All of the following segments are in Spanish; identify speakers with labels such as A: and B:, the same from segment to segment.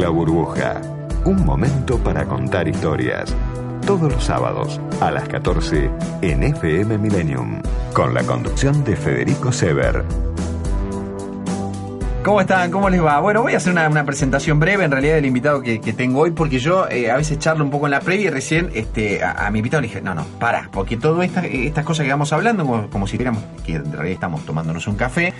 A: La burbuja. Un momento para contar historias. Todos los sábados a las 14 en FM Millennium. Con la conducción de Federico Sever.
B: ¿Cómo están? ¿Cómo les va? Bueno, voy a hacer una, presentación breve en realidad del invitado que, tengo hoy porque yo eh, a veces charlo un poco en la previa y recién este, a, mi invitado le dije, no, no, para, porque todas estas cosas que vamos hablando, como, si fuéramos, que en realidad estamos tomándonos un café,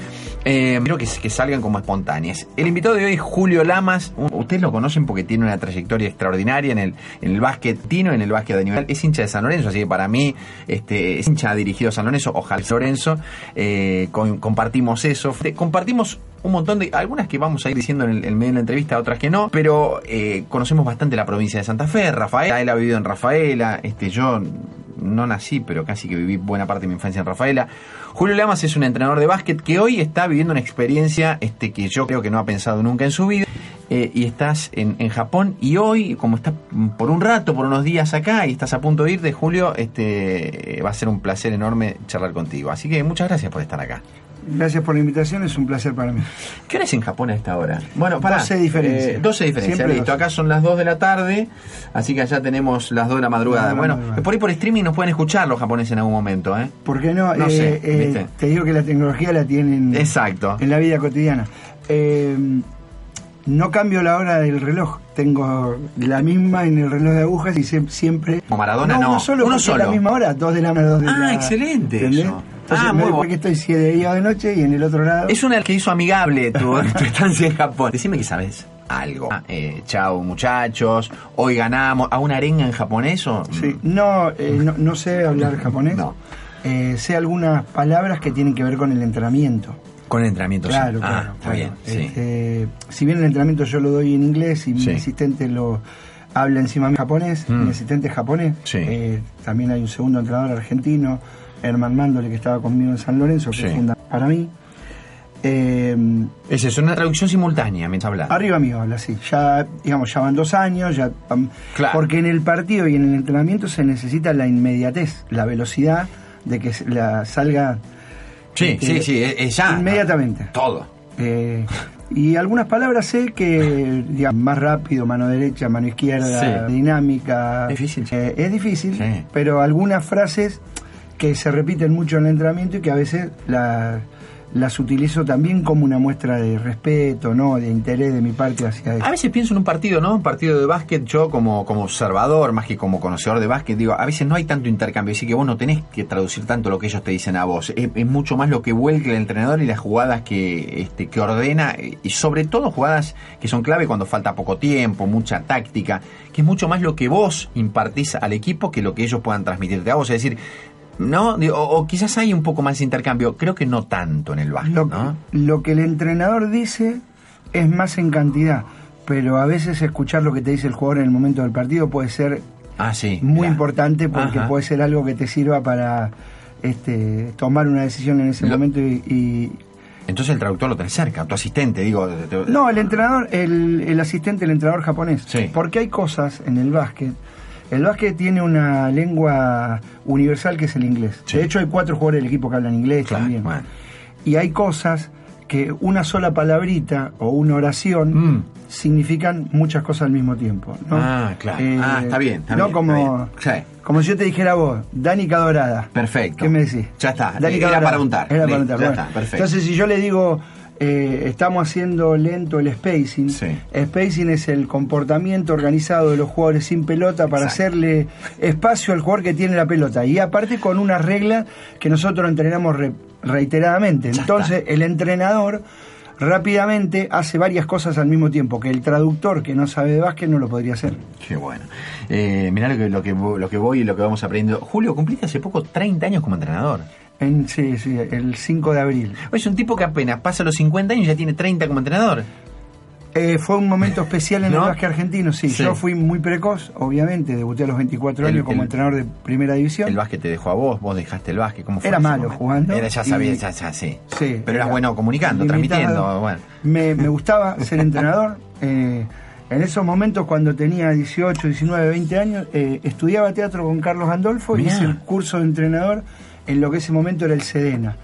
B: eh, quiero que, salgan como espontáneas. El invitado de hoy es Julio Lamas, ustedes lo conocen porque tiene una trayectoria extraordinaria en el, en básquet tino, en el básquet de nivel, es hincha de San Lorenzo, así que para mí este, es hincha dirigido a San Lorenzo, ojalá Lorenzo, eh, compartimos eso, compartimos un montón de, algunas que vamos a ir diciendo en el, medio de la entrevista, otras que no, pero eh, conocemos bastante la provincia de Santa Fe, Rafaela, él ha vivido en Rafaela, este, yo no nací, pero casi que viví buena parte de mi infancia en Rafaela. Julio Lamas es un entrenador de básquet que hoy está viviendo una experiencia este, que yo creo que no ha pensado nunca en su vida. Eh, y estás en, en, Japón y hoy, como estás por un rato, por unos días acá y estás a punto de ir de Julio, este, va a ser un placer enorme charlar contigo. Así que muchas gracias por estar acá.
C: Gracias por la invitación, es un placer para mí.
B: ¿Qué hora es en Japón a esta hora? Bueno, para
C: 12 diferencias.
B: 12 diferencias, listo. Acá son las 2 de la tarde, así que allá tenemos las 2 de la madrugada. bueno, por ahí por streaming nos pueden escuchar los japoneses en algún momento, ¿eh?
C: ¿Por qué no? no sé, eh, eh, te digo que la tecnología la tienen
B: Exacto.
C: en la vida cotidiana. Eh, no cambio la hora del reloj, tengo la misma en el reloj de agujas y siempre...
B: Como Maradona no,
C: Uno solo, uno solo. la misma hora, 2 de la mañana, 2 de
B: ah,
C: la
B: Ah, excelente eso
C: ah, muy porque estoy si de día o de noche y en el otro lado.
B: Es una que hizo amigable tu, estancia en Japón. Decime que sabes algo. Ah, eh, chao muchachos, hoy ganamos. ¿A una arenga en japonés o...?
C: Sí, no, eh, no, sé hablar japonés. No. Eh, sé algunas palabras que tienen que ver con el entrenamiento.
B: Con el entrenamiento,
C: claro,
B: sí.
C: Claro, ah, está bien. Este, si bien el entrenamiento yo lo doy en inglés y mi asistente lo habla encima en japonés, mi mm. asistente es japonés. Eh, también hay un segundo entrenador argentino Herman Mándole, que estaba conmigo en San Lorenzo, que funda para mí.
B: Eh, es eso, una traducción simultánea, me habla.
C: Arriba mío habla, sí. Ya, digamos, ya van dos años, ya. Porque en el partido y en el entrenamiento se necesita la inmediatez, la velocidad de que la salga.
B: Sí, sí, sí, es, ya.
C: Inmediatamente.
B: Todo.
C: Eh, y algunas palabras sé que, digamos, más rápido, mano derecha, mano izquierda, dinámica.
B: Difícil.
C: Eh, es difícil, pero algunas frases que se repiten mucho en el entrenamiento y que a veces las utilizo también como una muestra de respeto, ¿no? De interés de mi parte hacia
B: eso. A veces pienso en un partido, ¿no? Un partido de básquet, yo como, como observador, más que como conocedor de básquet, digo, a veces no hay tanto intercambio, así que vos no tenés que traducir tanto lo que ellos te dicen a vos. Es, mucho más lo que vuelque el entrenador y las jugadas que, este, que ordena, y sobre todo jugadas que son clave cuando falta poco tiempo, mucha táctica, que es mucho más lo que vos impartís al equipo que lo que ellos puedan transmitirte a vos. Es decir, ¿no? O, quizás hay un poco más de intercambio, creo que no tanto en el básquet,
C: lo,
B: ¿no?
C: Lo que el entrenador dice es más en cantidad, pero a veces escuchar lo que te dice el jugador en el momento del partido puede ser
B: ah, sí,
C: muy importante porque puede ser algo que te sirva para este, tomar una decisión en ese momento y,
B: entonces el traductor lo tenés cerca, tu asistente, digo.
C: No, el entrenador, el, el asistente, el entrenador japonés. Porque hay cosas en el básquet el básquet tiene una lengua universal que es el inglés. De hecho, hay cuatro jugadores del equipo que hablan inglés también. Y hay cosas que una sola palabrita o una oración mm. significan muchas cosas al mismo tiempo.
B: Ah, claro. ah, está bien. Está no
C: como, como si yo te dijera a vos, Danica Dorada.
B: Perfecto.
C: ¿Qué me decís?
B: Ya está. Era para untar.
C: Era para untar. Ya está, perfecto. Entonces, si yo le digo eh, estamos haciendo lento el spacing. Spacing es el comportamiento organizado de los jugadores sin pelota para hacerle espacio al jugador que tiene la pelota. Y aparte con una regla que nosotros entrenamos reiteradamente. Entonces el entrenador rápidamente hace varias cosas al mismo tiempo que el traductor que no sabe de básquet no lo podría hacer.
B: Qué bueno. Eh, mirá lo que, lo, que, lo que voy y lo que vamos aprendiendo. Julio, cumpliste hace poco 30 años como entrenador
C: sí, sí, el 5 de abril.
B: Es un tipo que apenas pasa los 50 años y ya tiene 30 como entrenador.
C: Eh, fue un momento especial en el básquet argentino, sí. Yo fui muy precoz, obviamente, debuté a los 24 años como entrenador de primera división.
B: El básquet te dejó a vos, vos dejaste el básquet, ¿cómo fue?
C: Era malo jugando.
B: Era, ya sabía, ya, ya, sí. sí. Pero eras bueno comunicando, transmitiendo. Bueno.
C: Me, me gustaba ser entrenador. Eh, en esos momentos, cuando tenía 18, 19, 20 años, eh, estudiaba teatro con Carlos Andolfo, y hice el curso de entrenador en lo que ese momento era el Sedena.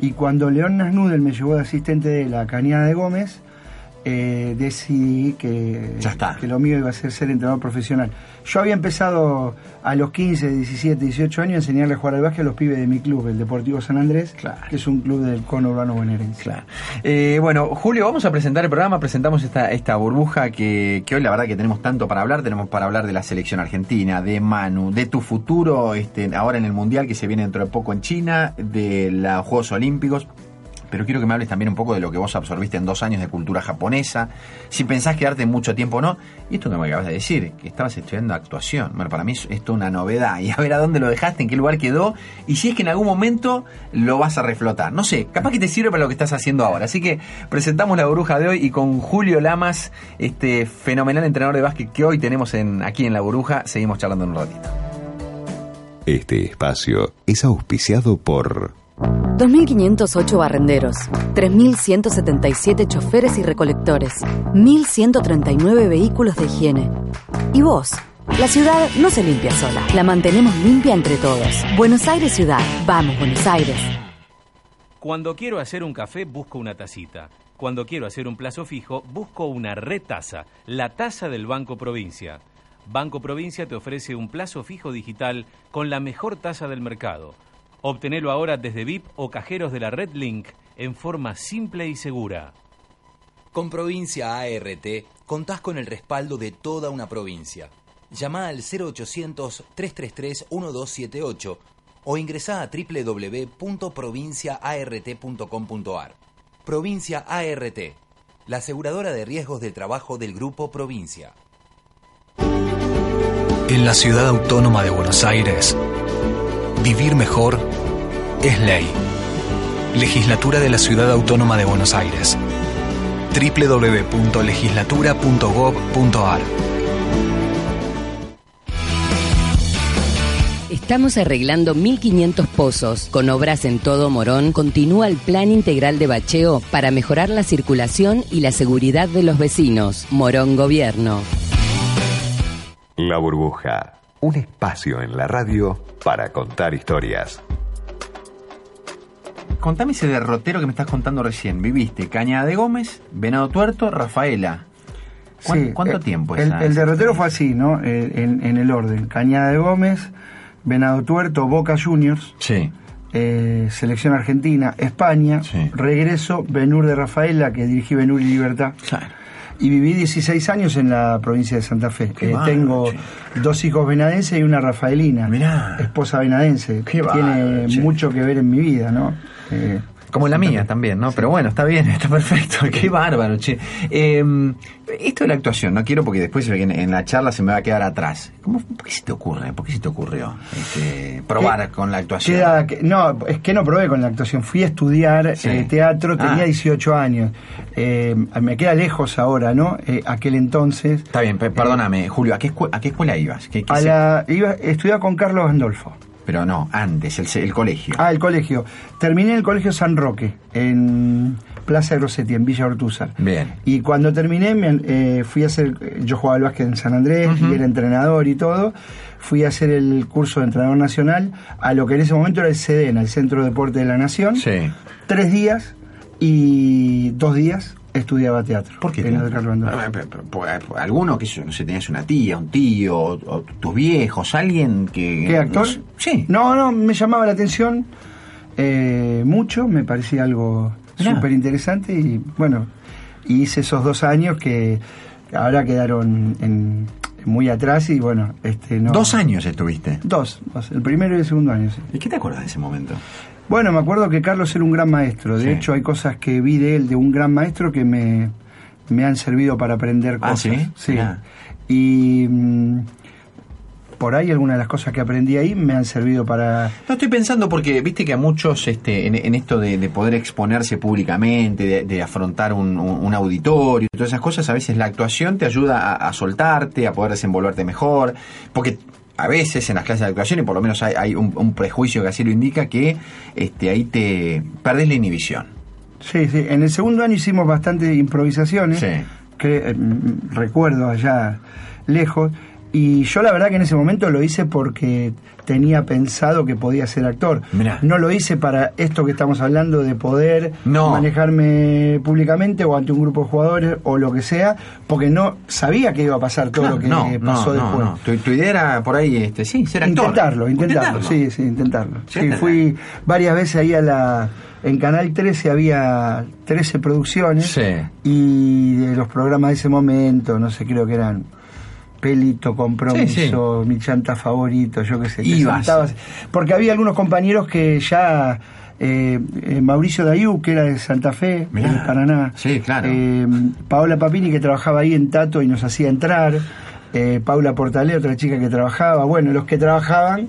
C: Y cuando León Nasnudel me llevó de asistente de la Cañada de Gómez, eh, decidí que, que lo mío iba a ser ser entrenador profesional. Yo había empezado a los 15, 17, 18 años a enseñarle a jugar al básquet a los pibes de mi club, el Deportivo San Andrés, que es un club del cono urbano bonaerense.
B: Claro. Eh, bueno, Julio, vamos a presentar el programa, presentamos esta, esta burbuja que, que, hoy la verdad que tenemos tanto para hablar, tenemos para hablar de la selección argentina, de Manu, de tu futuro este, ahora en el Mundial que se viene dentro de poco en China, de los Juegos Olímpicos, pero quiero que me hables también un poco de lo que vos absorbiste en dos años de cultura japonesa, si pensás quedarte mucho tiempo o no, y esto que me acabas de decir, que estabas estudiando actuación, bueno, para mí es esto una novedad, y a ver a dónde lo dejaste, en qué lugar quedó, y si es que en algún momento lo vas a reflotar, no sé, capaz que te sirve para lo que estás haciendo ahora, así que presentamos la burbuja de hoy y con Julio Lamas, este fenomenal entrenador de básquet que hoy tenemos en, aquí en la burbuja, seguimos charlando un ratito.
A: Este espacio es auspiciado por
D: 2.508 barrenderos, 3.177 choferes y recolectores, 1.139 vehículos de higiene. ¿Y vos? La ciudad no se limpia sola, la mantenemos limpia entre todos. Buenos Aires Ciudad, vamos Buenos Aires.
E: Cuando quiero hacer un café, busco una tacita. Cuando quiero hacer un plazo fijo, busco una retaza, la taza del Banco Provincia. Banco Provincia te ofrece un plazo fijo digital con la mejor tasa del mercado Obtenelo ahora desde VIP o cajeros de la Red Link en forma simple y segura.
F: Con Provincia ART contás con el respaldo de toda una provincia. Llama al 0800-333-1278 o ingresá a www.provinciaart.com.ar. Provincia ART, la aseguradora de riesgos del trabajo del Grupo Provincia.
G: En la ciudad autónoma de Buenos Aires, Vivir mejor es ley. Legislatura de la Ciudad Autónoma de Buenos Aires. www.legislatura.gov.ar
H: Estamos arreglando 1.500 pozos. Con obras en todo Morón, continúa el Plan Integral de Bacheo para mejorar la circulación y la seguridad de los vecinos. Morón Gobierno.
A: La burbuja un espacio en la radio para contar historias.
B: Contame ese derrotero que me estás contando recién. Viviste Cañada de Gómez, Venado Tuerto, Rafaela. ¿Cuánto, tiempo
C: el, el, derrotero fue así, ¿no? Eh, en, el orden. Cañada de Gómez, Venado Tuerto, Boca Juniors.
B: Sí.
C: Eh, selección Argentina, España. Regreso, Benur de Rafaela, que dirigí Benur y Libertad. Claro y viví 16 años en la provincia de Santa Fe. Eh, tengo dos hijos venadenses y una rafaelina, esposa venadense. Tiene mucho que ver en mi vida, ¿no?
B: Eh, como la mía también, ¿no? Pero bueno, está bien, está perfecto. Qué bárbaro, che. Em, esto de la actuación, no quiero porque después en, la charla se me va a quedar atrás. ¿Cómo, ¿Por qué se te ocurre? ¿Por qué se te ocurrió este, probar con la actuación?
C: no, es que no probé con la actuación. Fui a estudiar eh, teatro, tenía 18 ah. años. Eh, me queda lejos ahora, ¿no? Eh, aquel entonces.
B: Está bien, perdóname, Julio, ¿a qué, ¿a qué escuela ibas? ¿Qué,
C: a la, iba, estudiaba con Carlos Andolfo.
B: Pero no, antes, el, colegio.
C: Ah, el colegio. Terminé en el colegio San Roque, en Plaza Grossetti, en Villa Ortúzar.
B: Bien.
C: Y cuando terminé, me, eh, fui a hacer. Yo jugaba al básquet en San Andrés y era entrenador y todo. Fui a hacer el curso de entrenador nacional a lo que en ese momento era el CEDENA, el Centro de Deporte de la Nación.
B: Sí.
C: Tres días y dos días estudiaba teatro.
B: ¿Por qué? Alguno que no sé, tenías una tía, un tío, o, tus viejos, alguien que...
C: ¿Qué actor?
B: sí.
C: No, no, me llamaba la atención eh, mucho, me parecía algo súper interesante y bueno, hice esos dos años que ahora quedaron en, muy atrás y bueno, este no...
B: ¿Dos años estuviste?
C: Dos, el primero y el segundo año,
B: ¿Y qué te acuerdas de ese momento?
C: Bueno, me acuerdo que Carlos era un gran maestro. De hecho, hay cosas que vi de él, de un gran maestro, que me, han servido para aprender
B: ah,
C: cosas.
B: sí?
C: Sí. Y mm, por ahí algunas de las cosas que aprendí ahí me han servido para...
B: No estoy pensando porque viste que a muchos este, en, esto de, poder exponerse públicamente, de, afrontar un, auditorio, todas esas cosas, a veces la actuación te ayuda a, a soltarte, a poder desenvolverte mejor, porque a veces en las clases de actuación, y por lo menos hay, un, prejuicio que así lo indica, que este, ahí te perdés la inhibición.
C: Sí, sí. En el segundo año hicimos bastantes improvisaciones,
B: sí.
C: que eh, recuerdo allá lejos, Y yo la verdad que en ese momento lo hice porque tenía pensado que podía ser actor. No lo hice para esto que estamos hablando de poder manejarme públicamente o ante un grupo de jugadores o lo que sea, porque no sabía que iba a pasar todo lo que pasó después.
B: Tu, idea era por ahí, este, sí, ser actor.
C: Intentarlo, intentarlo, sí, sí, intentarlo. Sí, fui varias veces ahí a la en Canal 13 había 13 producciones y de los programas de ese momento, no sé, creo que eran Pelito, Compromiso, Mi Chanta Favorito, yo qué sé. porque había algunos compañeros que ya... Eh, eh, Mauricio Dayú, que era de Santa Fe, de Paraná.
B: Sí, claro.
C: Eh, Paola Papini, que trabajaba ahí en Tato y nos hacía entrar. Paula Portalé, otra chica que trabajaba. Bueno, los que trabajaban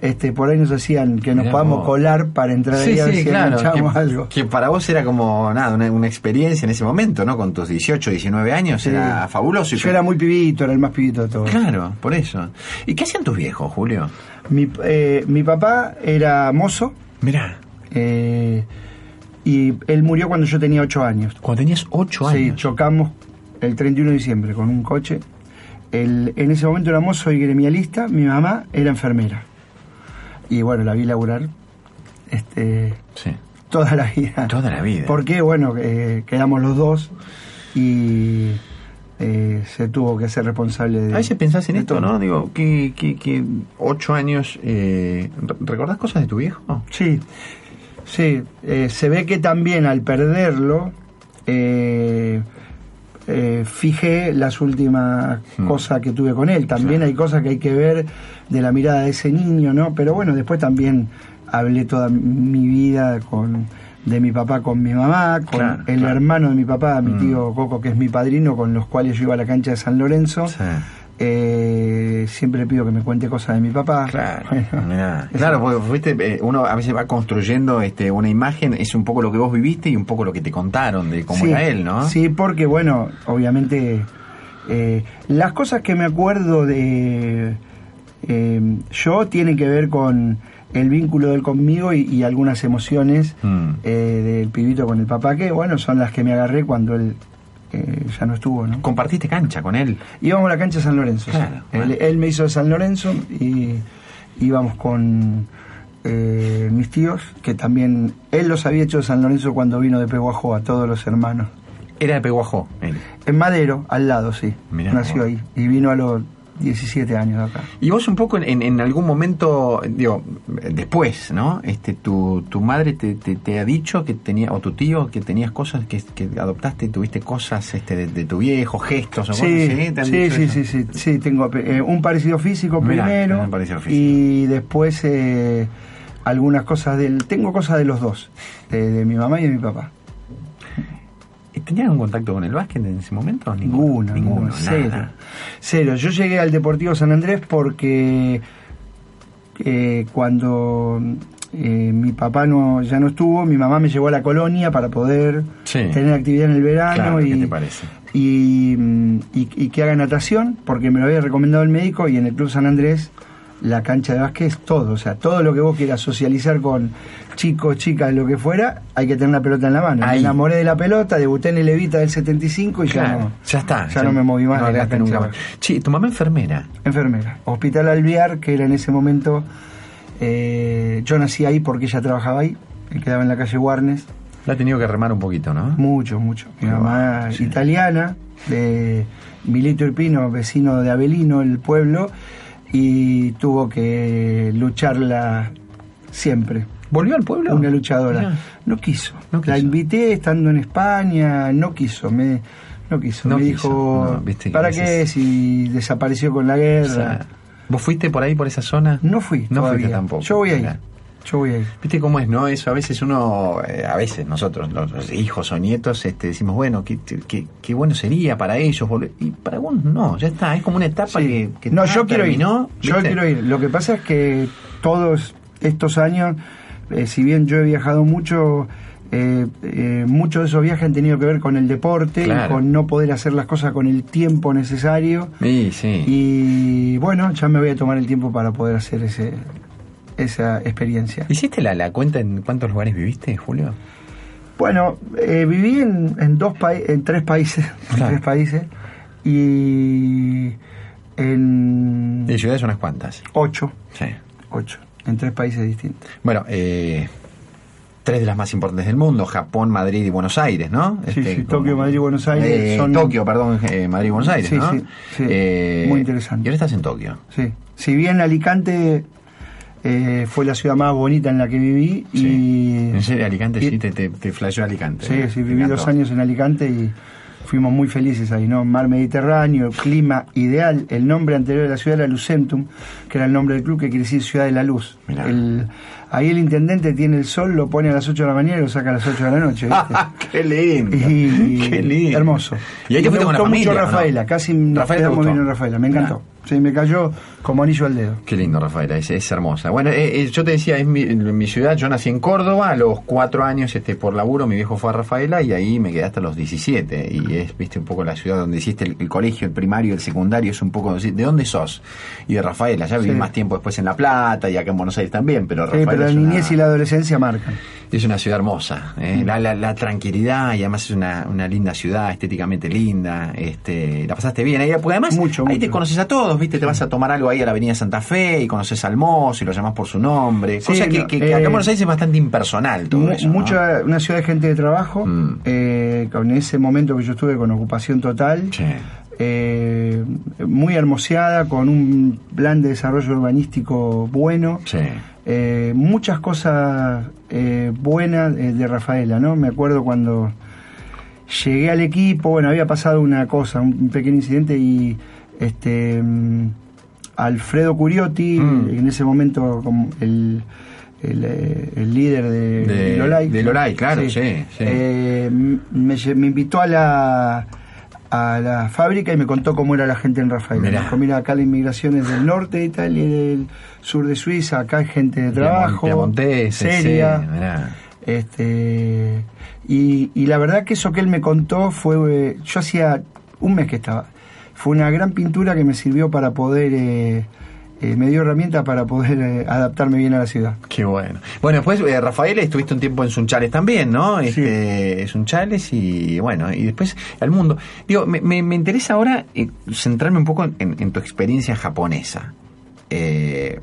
C: este, por ahí nos hacían que nos podamos colar para entrar ahí a ver si algo.
B: Que para vos era como nada, una, experiencia en ese momento, ¿no? Con tus 18, 19 años, era fabuloso.
C: Yo era muy pibito, era el más pibito de todos.
B: Claro, por eso. ¿Y qué hacían tus viejos, Julio?
C: Mi, eh, mi papá era mozo.
B: Mirá.
C: Eh, y él murió cuando yo tenía 8 años.
B: Cuando tenías 8 años.
C: Sí, chocamos el 31 de diciembre con un coche. El, en ese momento era mozo y gremialista, mi mamá era enfermera y bueno, la vi laburar este, toda la vida.
B: Toda la vida.
C: Porque, bueno, eh, quedamos los dos y eh, se tuvo que ser responsable de.
B: A veces pensás en esto, ¿no? Digo, que, que, ocho años. Eh, ¿Recordás cosas de tu viejo?
C: Sí, sí. Eh, se ve que también al perderlo. fijé las últimas hmm. cosas que tuve con él. También hay cosas que hay que ver de la mirada de ese niño, ¿no? Pero bueno, después también hablé toda mi vida con de mi papá con mi mamá, con el hermano de mi papá, mi mm. tío Coco, que es mi padrino, con los cuales yo iba a la cancha de San Lorenzo. Eh, siempre pido que me cuente cosas de mi papá.
B: Claro, claro porque fuiste, eh, uno a veces va construyendo este, una imagen, es un poco lo que vos viviste y un poco lo que te contaron de cómo era él, ¿no?
C: Sí, porque bueno, obviamente eh, las cosas que me acuerdo de eh, yo tiene que ver con el vínculo de él conmigo y, algunas emociones mm. eh, del pibito con el papá, que bueno, son las que me agarré cuando él eh, ya no estuvo. ¿no?
B: ¿Compartiste cancha con él?
C: Íbamos a la cancha de San Lorenzo. él, me hizo de San Lorenzo y íbamos con mis tíos, que también él los había hecho de San Lorenzo cuando vino de Peguajó, a todos los hermanos.
B: ¿Era de Peguajó?
C: En Madero, al lado, sí. Nació ahí. Y vino a los 17 años acá.
B: Y vos un poco en, en, algún momento, digo, después, ¿no? Este, tu, tu madre te, te, ha dicho que tenía, o tu tío, que tenías cosas que, que adoptaste, tuviste cosas este, de, tu viejo, gestos o
C: sí, cosas Sí, sí, sí, sí, sí, tengo eh, un parecido físico primero y después eh, algunas cosas del, tengo cosas de los dos, de mi mamá y de mi papá.
B: ¿Tenías un contacto con el básquet en ese momento?
C: Ninguno, ninguno, cero. Cero. Yo llegué al Deportivo San Andrés porque eh, cuando eh, mi papá no ya no estuvo, mi mamá me llevó a la colonia para poder tener actividad en el verano y, Y, y, que haga natación, porque me lo había recomendado el médico y en el Club San Andrés la cancha de básquet es todo, o sea, todo lo que vos quieras socializar con chicos, chicas, lo que fuera, hay que tener una pelota en la mano. Me enamoré de la pelota, debuté en el Evita del 75 y ya no.
B: Ya está.
C: Ya, no me moví más de la cancha.
B: Sí, tu mamá enfermera.
C: Enfermera. Hospital Alviar, que era en ese momento, eh, yo nací ahí porque ella trabajaba ahí, quedaba en la calle Warnes.
B: La ha tenido que remar un poquito, ¿no?
C: Mucho, mucho. Mi mamá italiana, de Milito Irpino, vecino de Avelino, el pueblo y tuvo que lucharla siempre.
B: ¿Volvió al pueblo?
C: Una luchadora. No quiso. La invité estando en España, no quiso. Me, no quiso. me dijo, ¿para qué si desapareció con la guerra?
B: ¿Vos fuiste por ahí, por esa zona?
C: No fui.
B: No fuiste tampoco.
C: Yo voy ahí. Yo voy ahí.
B: ¿Viste cómo es, no? Eso a veces uno, eh, a veces nosotros, los, hijos o nietos, este, decimos, bueno, qué, qué, bueno sería para ellos Y para algunos no, ya está, es como una etapa que,
C: No, yo quiero ir. Yo quiero ir. Lo que pasa es que todos estos años, eh, si bien yo he viajado mucho, eh, muchos de esos viajes han tenido que ver con el deporte, con no poder hacer las cosas con el tiempo necesario.
B: Sí, sí.
C: Y bueno, ya me voy a tomar el tiempo para poder hacer ese, esa experiencia.
B: ¿Hiciste la, la cuenta en cuántos lugares viviste, Julio?
C: Bueno, eh, viví en, en dos en tres países, en tres países y En...
B: ¿Y ciudades unas cuantas?
C: Ocho.
B: Sí.
C: Ocho, en tres países distintos.
B: Bueno, eh, tres de las más importantes del mundo, Japón, Madrid y Buenos Aires, ¿no?
C: Sí, este, sí, Tokio, Madrid y Buenos Aires.
B: Eh, son... Tokio, perdón, eh, Madrid y Buenos Aires,
C: sí,
B: ¿no?
C: Sí, sí, eh, muy interesante.
B: Y ahora estás en Tokio.
C: Sí. Si bien Alicante eh, fue la ciudad más bonita en la que viví. Y,
B: en serio, Alicante, sí, te, te, te flasheó Alicante.
C: Sí, sí, viví dos años en Alicante y fuimos muy felices ahí, ¿no? Mar Mediterráneo, clima ideal. El nombre anterior de la ciudad era Lucentum, que era el nombre del club, que quiere decir Ciudad de la Luz. El, ahí el intendente tiene el sol, lo pone a las 8 de la mañana y lo saca a las 8 de la noche.
B: ¡Qué lindo!
C: Y,
B: ¡Qué lindo!
C: Hermoso.
B: Y ahí te fuiste con la familia,
C: mucho Rafaela, casi nos quedamos bien en Rafaela, me encantó. Sí, me cayó como anillo al dedo.
B: Qué lindo, Rafaela, es, es hermosa. Bueno, eh, eh, yo te decía, es mi, mi, ciudad, yo nací en Córdoba, a los cuatro años este, por laburo, mi viejo fue a Rafaela y ahí me quedé hasta los 17. Y es, viste, un poco la ciudad donde hiciste el, el colegio, el primario, el secundario, es un poco, ¿de dónde sos? Y de Rafaela, ya viví sí. más tiempo después en La Plata y acá en Buenos Aires también, pero Rafaela
C: sí, pero la niñez una, y la adolescencia marcan.
B: Es una ciudad hermosa, ¿eh? mm. la, la, la, tranquilidad y además es una, una, linda ciudad, estéticamente linda, este, la pasaste bien ahí, porque además
C: mucho,
B: ahí
C: mucho.
B: te conoces a todos, viste, te vas a tomar algo ahí a la Avenida Santa Fe y conoces al mozo y lo llamas por su nombre.
C: Sí,
B: cosa que, que,
C: eh,
B: que, acá en Buenos Aires es bastante impersonal todo
C: mu
B: eso.
C: Mucha, Una ciudad de gente de trabajo,
B: Mm.
C: eh, con ese momento que yo estuve con ocupación total.
B: Sí.
C: Eh, muy hermoseada, con un plan de desarrollo urbanístico bueno.
B: Sí.
C: Eh, muchas cosas eh, buenas de Rafaela, ¿no? Me acuerdo cuando llegué al equipo, bueno, había pasado una cosa, un, pequeño incidente y este mm, Alfredo Curiotti,
B: Mm.
C: en ese momento como el, el, el líder de,
B: De-
C: Lolay,
B: de Lolay, claro, sí, sí.
C: eh, me, me invitó a la a la fábrica y me contó cómo era la gente en Rafaela.
B: Mirá.
C: Me dijo, mira, acá la inmigración es del norte de Italia y del sur de Suiza, acá hay gente de trabajo, seria.
B: sí.
C: Este, y, y la verdad que eso que él me contó fue, yo hacía un mes que estaba, fue una gran pintura que me sirvió para poder, eh, eh, me dio herramientas para poder eh, adaptarme bien a la ciudad.
B: Qué bueno. Bueno, después, eh, Rafael, estuviste un tiempo en Sunchales también, ¿no? Este, Sunchales y bueno, y después al mundo. Digo, me, me, me interesa ahora eh, centrarme un poco en, en tu experiencia japonesa. Eh,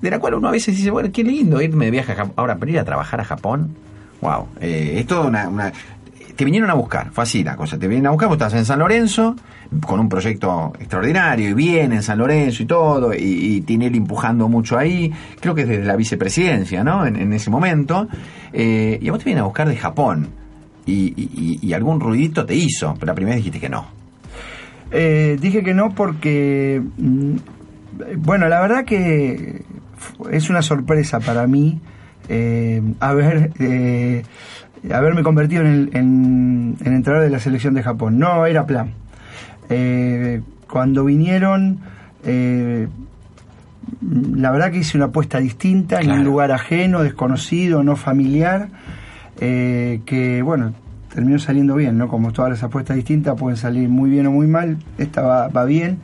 B: de la cual uno a veces dice, bueno, qué lindo irme de viaje a Japón. Ahora, pero ir a trabajar a Japón, wow. Es toda una, una- Te vinieron a buscar, fue así la cosa. Te vienen a buscar, vos estás en San Lorenzo, con un proyecto extraordinario, y bien en San Lorenzo y todo, y, y Tinelli empujando mucho ahí. Creo que es desde la vicepresidencia, ¿no? En, ese momento. Eh, y a vos te vienen a buscar de Japón. Y, y- y- algún ruidito te hizo, pero la primera vez dijiste que no.
C: Eh, dije que no porque, mm, bueno, la verdad que es una sorpresa para mí eh, haber, eh, haberme convertido en, el, en, en entrenador de la selección de Japón. No era plan. Eh, cuando vinieron, eh, la verdad que hice una apuesta distinta en un lugar ajeno, desconocido, no familiar, eh, que bueno, terminó saliendo bien, ¿no? Como todas las apuestas distintas pueden salir muy bien o muy mal, esta va, va bien.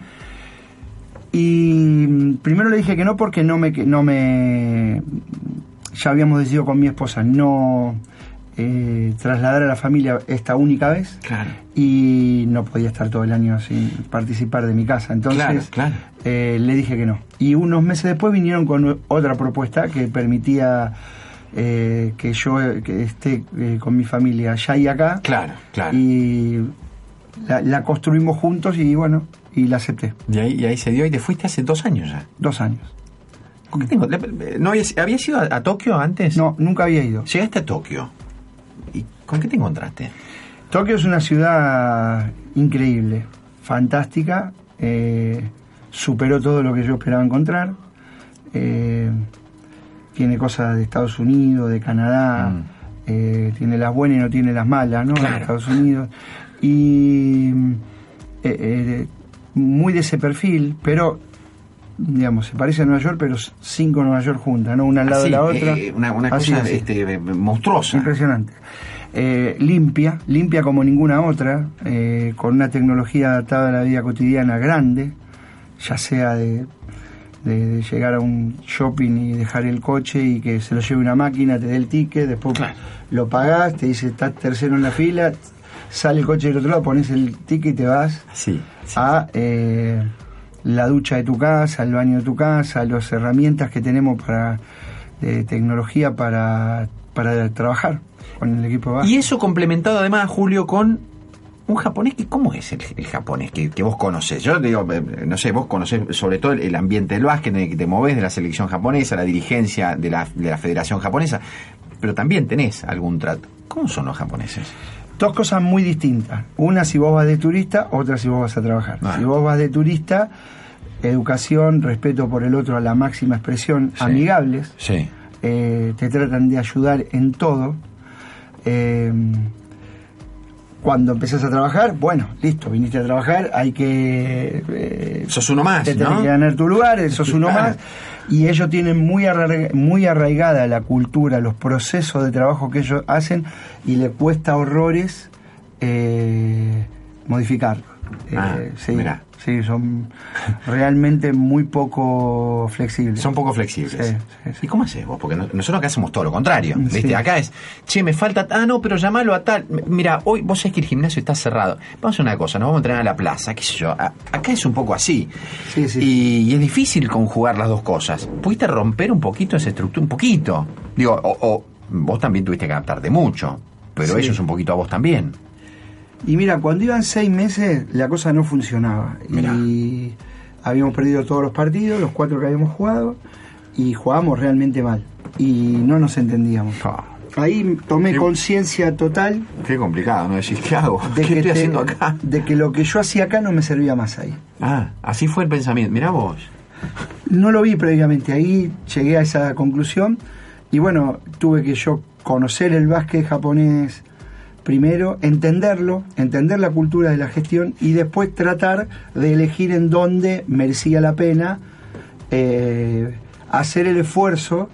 C: Y mm, primero le dije que no porque no me, no me, ya habíamos decidido con mi esposa no eh, trasladar a la familia esta única vez
B: Claro.
C: y no podía estar todo el año sin participar de mi casa. Entonces
B: Claro, claro.
C: eh, le dije que no. Y unos meses después vinieron con otra propuesta que permitía eh, que yo que esté eh, con mi familia allá y acá.
B: Claro, claro.
C: Y la, la construimos juntos y bueno, y la acepté.
B: Y ahí, y ahí se dio y te fuiste hace dos años ya.
C: Dos años.
B: ¿Con qué tengo? ¿No habías, ¿Habías ido a, a Tokio antes?
C: No, nunca había ido.
B: Llegaste a Tokio. ¿Y con qué te encontraste?
C: Tokio es una ciudad increíble, fantástica, eh, superó todo lo que yo esperaba encontrar. eh, tiene cosas de Estados Unidos, de Canadá,
B: Mm.
C: eh, tiene las buenas y no tiene las malas, ¿no?
B: Claro.
C: De Estados Unidos. Y muy de ese perfil, pero digamos, se parece a Nueva York, pero cinco Nueva York juntas, ¿no? Una al lado
B: Así,
C: de la otra.
B: eh, una una
C: Así,
B: cosa
C: así.
B: este, monstruosa.
C: Impresionante. Eh, limpia, limpia como ninguna otra, eh, con una tecnología adaptada a la vida cotidiana grande, ya sea de, de- de llegar a un shopping y dejar el coche y que se lo lleve una máquina, te dé el ticket, después
B: Claro.
C: lo pagás, te dice estás tercero en la fila, sale el coche del otro lado, pones el ticket y te vas
B: Sí. sí.
C: a eh, la ducha de tu casa, el baño de tu casa, las herramientas que tenemos para de tecnología para, para trabajar con el equipo de.
B: Y eso complementado además, Julio, con un japonés que, ¿cómo es el, japonés que, vos conoces? Yo digo, eh, no sé, vos conocés sobre todo el, ambiente del básquet en el que te movés, de la selección japonesa, la dirigencia de la, de la federación japonesa, pero también tenés algún trato. ¿Cómo son los japoneses?
C: Dos cosas muy distintas. Una si vos vas de turista, otra si vos vas a trabajar. Ah. Si vos vas de turista, educación, respeto por el otro a la máxima expresión, amigables.
B: Sí.
C: Eh, te tratan de ayudar en todo. Eh, cuando empezás a trabajar, bueno, listo, viniste a trabajar, hay que...
B: Eh, sos uno más,
C: te ¿no? que ganar tu lugar, sos uno más. Y ellos tienen muy, muy arraigada la cultura, los procesos de trabajo que ellos hacen y le cuesta horrores eh, modificarlo.
B: Ah, eh, sí,
C: sí, son realmente muy poco flexibles.
B: Son poco flexibles. ¿Y cómo haces vos? Porque nosotros acá hacemos todo lo contrario. ¿viste? Acá es, che, me falta, ah, no, pero llamalo a tal. Mira, hoy vos sabés que el gimnasio está cerrado. Vamos a hacer una cosa, nos vamos a entrenar a la plaza, qué sé yo. Acá es un poco así.
C: Sí, sí.
B: Y, es difícil conjugar las dos cosas. ¿Pudiste romper un poquito esa estructura? Un poquito. Digo, o, vos también tuviste que adaptarte mucho, pero ellos un poquito a vos también.
C: Y mira, cuando iban seis meses la cosa no funcionaba. Y habíamos perdido todos los partidos, los cuatro que habíamos jugado, y jugábamos realmente mal. Y no nos entendíamos. Ah. Ahí tomé conciencia total.
B: Qué complicado, ¿no? Decís, ¿qué hago? De ¿Qué estoy haciendo acá?
C: De que lo que yo hacía acá no me servía más ahí.
B: Ah, así fue el pensamiento. Mirá vos.
C: No lo vi previamente. Ahí llegué a esa conclusión. Y bueno, tuve que yo conocer el básquet japonés primero entenderlo, entender la cultura de la gestión y después tratar de elegir en dónde merecía la pena eh, hacer el esfuerzo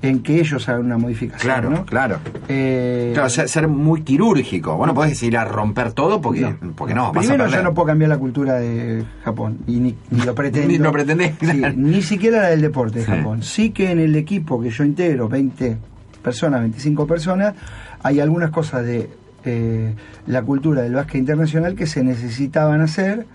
C: en que ellos hagan una modificación.
B: Claro, claro. Eh, claro, ser, muy quirúrgico. Bueno, podés ir a romper todo porque no. Porque no
C: Primero, yo no puedo cambiar la cultura de Japón y ni, lo pretendo.
B: ni lo pretendés.
C: ni siquiera la del deporte de Japón. Sí que en el equipo que yo integro, 20 personas, 25 personas, hay algunas cosas de eh, la cultura del básquet internacional que se necesitaban hacer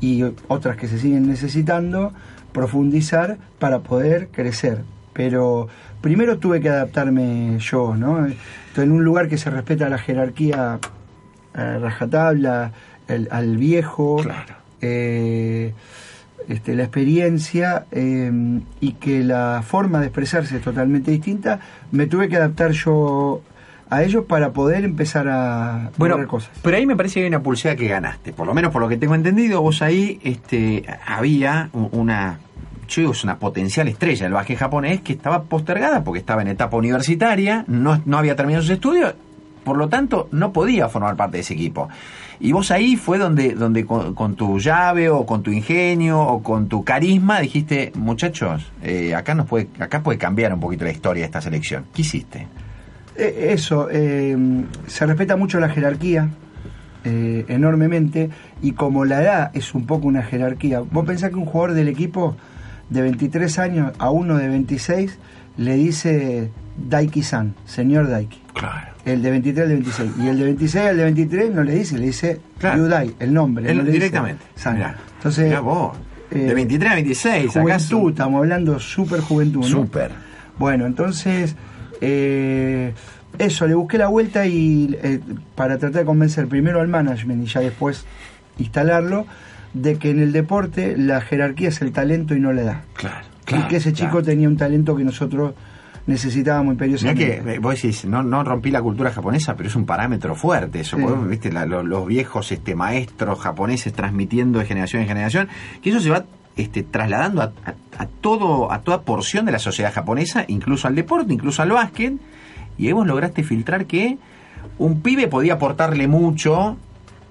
C: y otras que se siguen necesitando profundizar para poder crecer. Pero primero tuve que adaptarme yo, ¿no? en un lugar que se respeta la jerarquía eh, rajatabla, al viejo, eh, este, la experiencia y que la forma de expresarse es totalmente distinta, me tuve que adaptar yo a ellos para poder empezar a
B: bueno, cosas. Pero ahí me parece que hay una pulsera que ganaste, por lo menos por lo que tengo entendido, vos ahí este, había una yo es una potencial estrella del básquet japonés que estaba postergada porque estaba en etapa universitaria, no, no había terminado sus estudios, por lo tanto no podía formar parte de ese equipo. Y vos ahí fue donde, donde con, tu llave o con tu ingenio o con tu carisma dijiste, muchachos, eh, acá, nos puede, acá puede cambiar un poquito la historia de esta selección. ¿Qué hiciste?
C: Eh, eso, eh, se respeta mucho la jerarquía, eh, enormemente, y como la edad es un poco una jerarquía, vos pensás que un jugador del equipo de 23 años a uno de 26 le dice Daiki-san, señor Daiki.
B: Claro.
C: El de 23 al de 26. Y el de 26 al de 23 no le dice, le dice Yudai, el nombre.
B: directamente.
C: Entonces,
B: vos, de 23 a 26.
C: Juventud, estamos hablando súper juventud.
B: Súper.
C: Bueno, entonces eh, eso, le busqué la vuelta y eh, para tratar de convencer primero al management y ya después instalarlo de que en el deporte la jerarquía es el talento y no la edad.
B: Claro.
C: y que ese chico tenía un talento que nosotros necesitábamos imperiosamente.
B: que vos decís, no, no rompí la cultura japonesa, pero es un parámetro fuerte eso. viste, los, viejos este, maestros japoneses transmitiendo de generación en generación, que eso se va este, trasladando a, todo, a toda porción de la sociedad japonesa, incluso al deporte, incluso al básquet, y vos lograste filtrar que un pibe podía aportarle mucho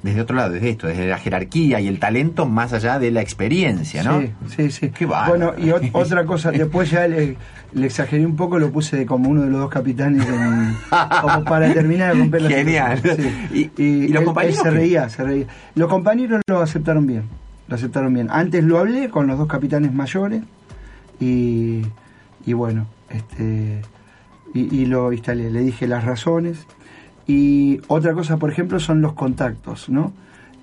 B: desde otro lado, desde esto, desde la jerarquía y el talento, más allá de la experiencia, ¿no?
C: Sí, sí, sí. Qué bueno, y otra cosa, después ya le, exageré un poco, lo puse como uno de los dos capitanes, como para terminar de romper la
B: Genial. Y, los compañeros.
C: se reía, se reía. Los compañeros lo aceptaron bien lo aceptaron bien. Antes lo hablé con los dos capitanes mayores y, y bueno, este, y, lo instalé, le dije las razones. Y otra cosa, por ejemplo, son los contactos, ¿no?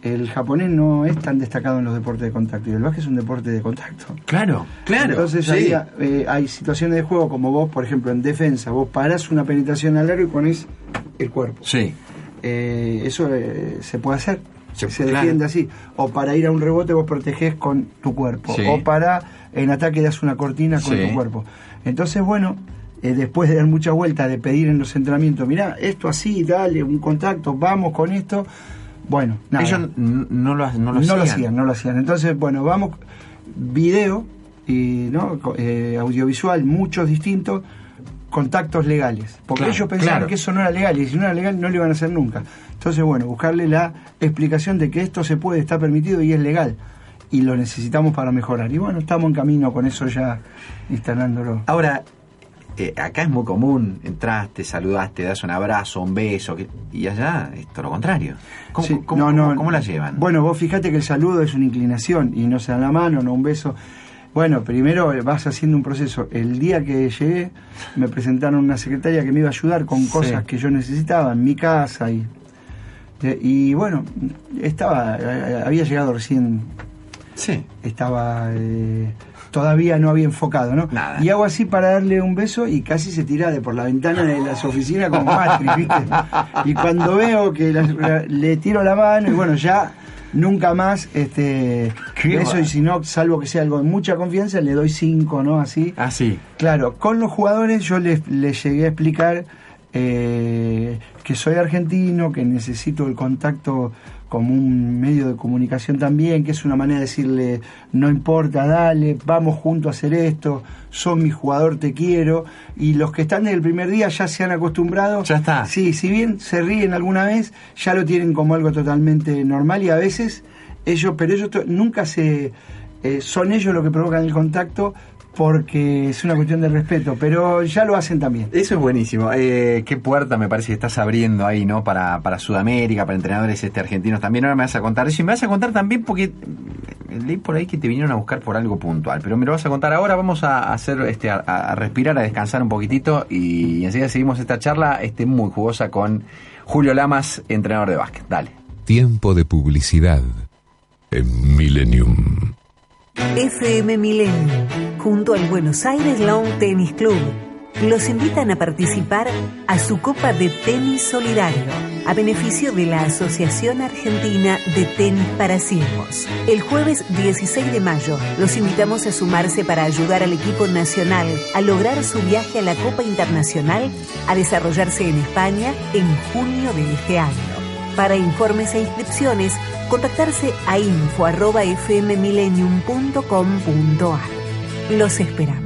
C: el japonés no es tan destacado en los deportes de contacto y el básquet es un deporte de contacto.
B: Claro, claro.
C: Entonces eh, hay situaciones de juego como vos, por ejemplo, en defensa, vos parás una penetración al largo y pones el cuerpo.
B: Sí.
C: Eh, eso eh, se puede hacer. Se, defiende así. O para ir a un rebote vos protegés con tu cuerpo. O para en ataque das una cortina con tu cuerpo. Entonces, bueno, después de dar mucha vuelta, de pedir en los entrenamientos, mirá, esto así, dale, un contacto, vamos con esto bueno,
B: nada. Ellos no lo, no lo hacían.
C: No lo hacían, Entonces, bueno, vamos, video y ¿no? Eh, audiovisual, muchos distintos, contactos legales. Porque ellos pensaban que eso no era legal y si no era legal no lo iban a hacer nunca. Entonces, bueno, buscarle la explicación de que esto se puede, está permitido y es legal. Y lo necesitamos para mejorar. Y bueno, estamos en camino con eso ya instalándolo.
B: Ahora, eh, acá es muy común, entraste, saludaste, das un abrazo, un beso, y allá es todo lo contrario. ¿Cómo, la llevan?
C: Bueno, vos fíjate que el saludo es una inclinación y no se da la mano, no un beso. Bueno, primero vas haciendo un proceso. El día que llegué me presentaron una secretaria que me iba a ayudar con cosas que yo necesitaba en mi casa y, y bueno, estaba, eh, había llegado recién.
B: Sí.
C: Estaba... Eh, todavía no había enfocado, ¿no? Y hago así para darle un beso y casi se tira de por la ventana de las oficinas como Matrix, ¿viste? Y cuando veo que le tiro la mano y bueno, ya nunca más este eso y si no, salvo que sea algo de mucha confianza, le doy cinco, ¿no? Así.
B: Así.
C: Claro, con los jugadores yo les, les llegué a explicar eh, que soy argentino, que necesito el contacto como un medio de comunicación también, que es una manera de decirle, no importa, dale, vamos juntos a hacer esto, son mi jugador, te quiero, y los que están desde el primer día ya se han acostumbrado.
B: Ya está.
C: Sí, si bien se ríen alguna vez, ya lo tienen como algo totalmente normal y a veces ellos, pero ellos nunca se... Eh, son ellos los que provocan el contacto, porque es una cuestión de respeto, pero ya lo hacen también.
B: Eso es buenísimo. Eh, qué puerta me parece que estás abriendo ahí, ¿no? Para, para Sudamérica, para entrenadores este argentinos también. Ahora me vas a contar eso y me vas a contar también porque leí por ahí que te vinieron a buscar por algo puntual, pero me lo vas a contar ahora. Vamos a hacer, este, a, respirar, a descansar un poquitito y enseguida seguimos esta charla este, muy jugosa con Julio Lamas, entrenador de básquet. Dale.
A: Tiempo de publicidad en Millennium.
I: FM Milenio, junto al Buenos Aires Lawn Tennis Club, los invitan a participar a su Copa de Tenis Solidario, a beneficio de la Asociación Argentina de Tenis para Ciegos. El jueves 16 de mayo, los invitamos a sumarse para ayudar al equipo nacional a lograr su viaje a la Copa Internacional a desarrollarse en España en junio de este año. Para informes e inscripciones, contactarse a info.fmmillennium.com.ar. Los esperamos.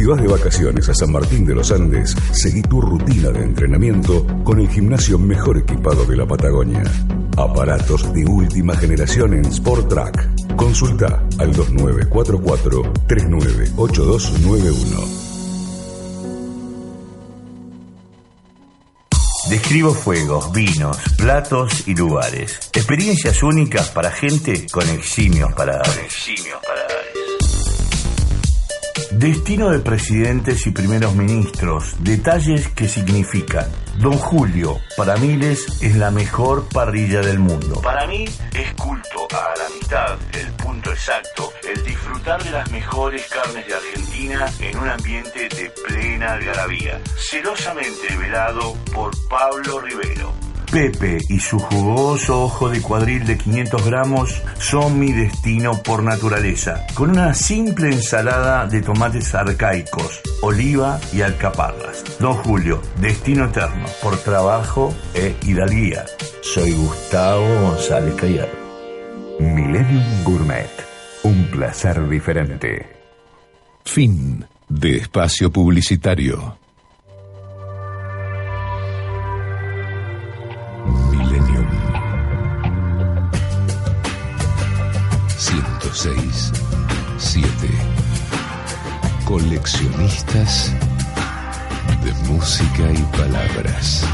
A: Si vas de vacaciones a San Martín de los Andes, seguí tu rutina de entrenamiento con el gimnasio mejor equipado de la Patagonia. Aparatos de última generación en Sport Track. Consulta al 2944 398291.
J: Describo fuegos, vinos, platos y lugares. Experiencias únicas para gente con eximios paladares. Destino de presidentes y primeros ministros. Detalles que significan. Don Julio, para miles, es la mejor parrilla del mundo. Para mí, es culto a la amistad, el punto exacto, el disfrutar de las mejores carnes de Argentina en un ambiente de plena algarabía. Celosamente velado por Pablo Rivero. Pepe y su jugoso ojo de cuadril de 500 gramos son mi destino por naturaleza, con una simple ensalada de tomates arcaicos, oliva y alcaparras. Don Julio, destino eterno, por trabajo e hidalguía. Soy Gustavo González Callado.
A: Millennium Gourmet, un placer diferente. Fin de espacio publicitario. 106 7 Coleccionistas de música y palabras.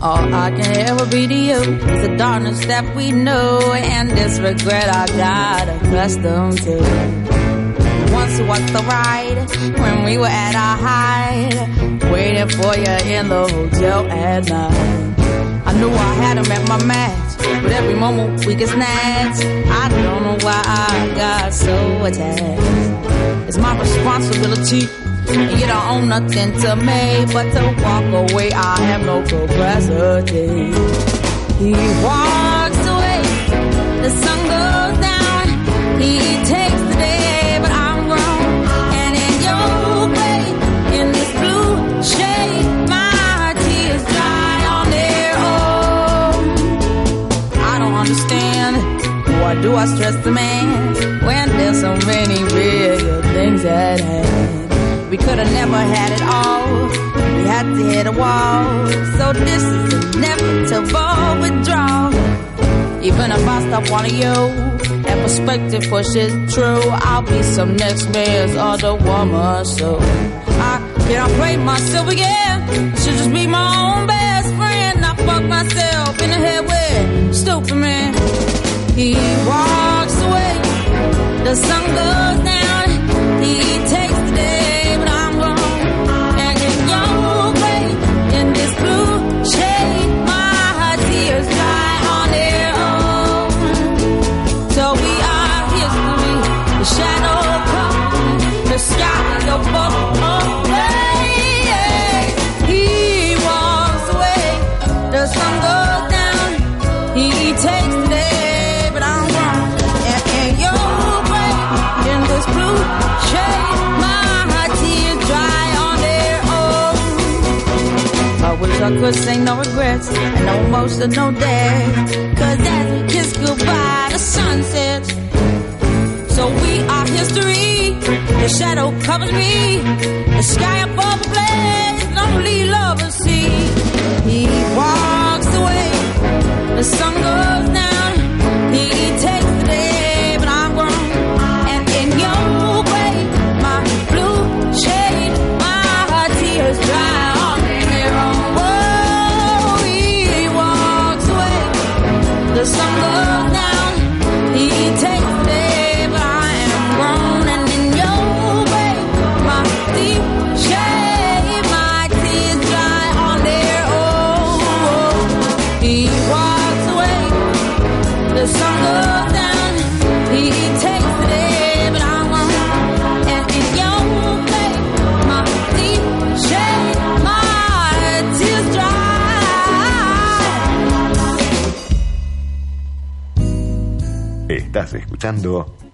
K: All I can ever be to you is the darkness that we know and this regret I got accustomed to. Once was the ride when we were at our height, waiting for you in the hotel at night. I knew I had him at my match, but every moment we get snatched. I don't know why I got so attached. It's my responsibility and you don't own nothing to me but to walk away. I have no capacity. He walks I stress the man when there's so many real things at hand? We could have never had it all. We had to hit a wall. So this is inevitable withdrawal. Even if I stop wanting you, that perspective pushes true. I'll be some next man's other woman. So I can't play myself again. Should just be my own best friend. I fuck myself in the head with stupid man. He walks away. The sun goes down. He Could say no regrets and no emotional day. Cause as we kiss goodbye, the sun sets. So we are history. The shadow covers me. The sky above the blaze. Lonely lovers see. He walks away. The sun goes down. He takes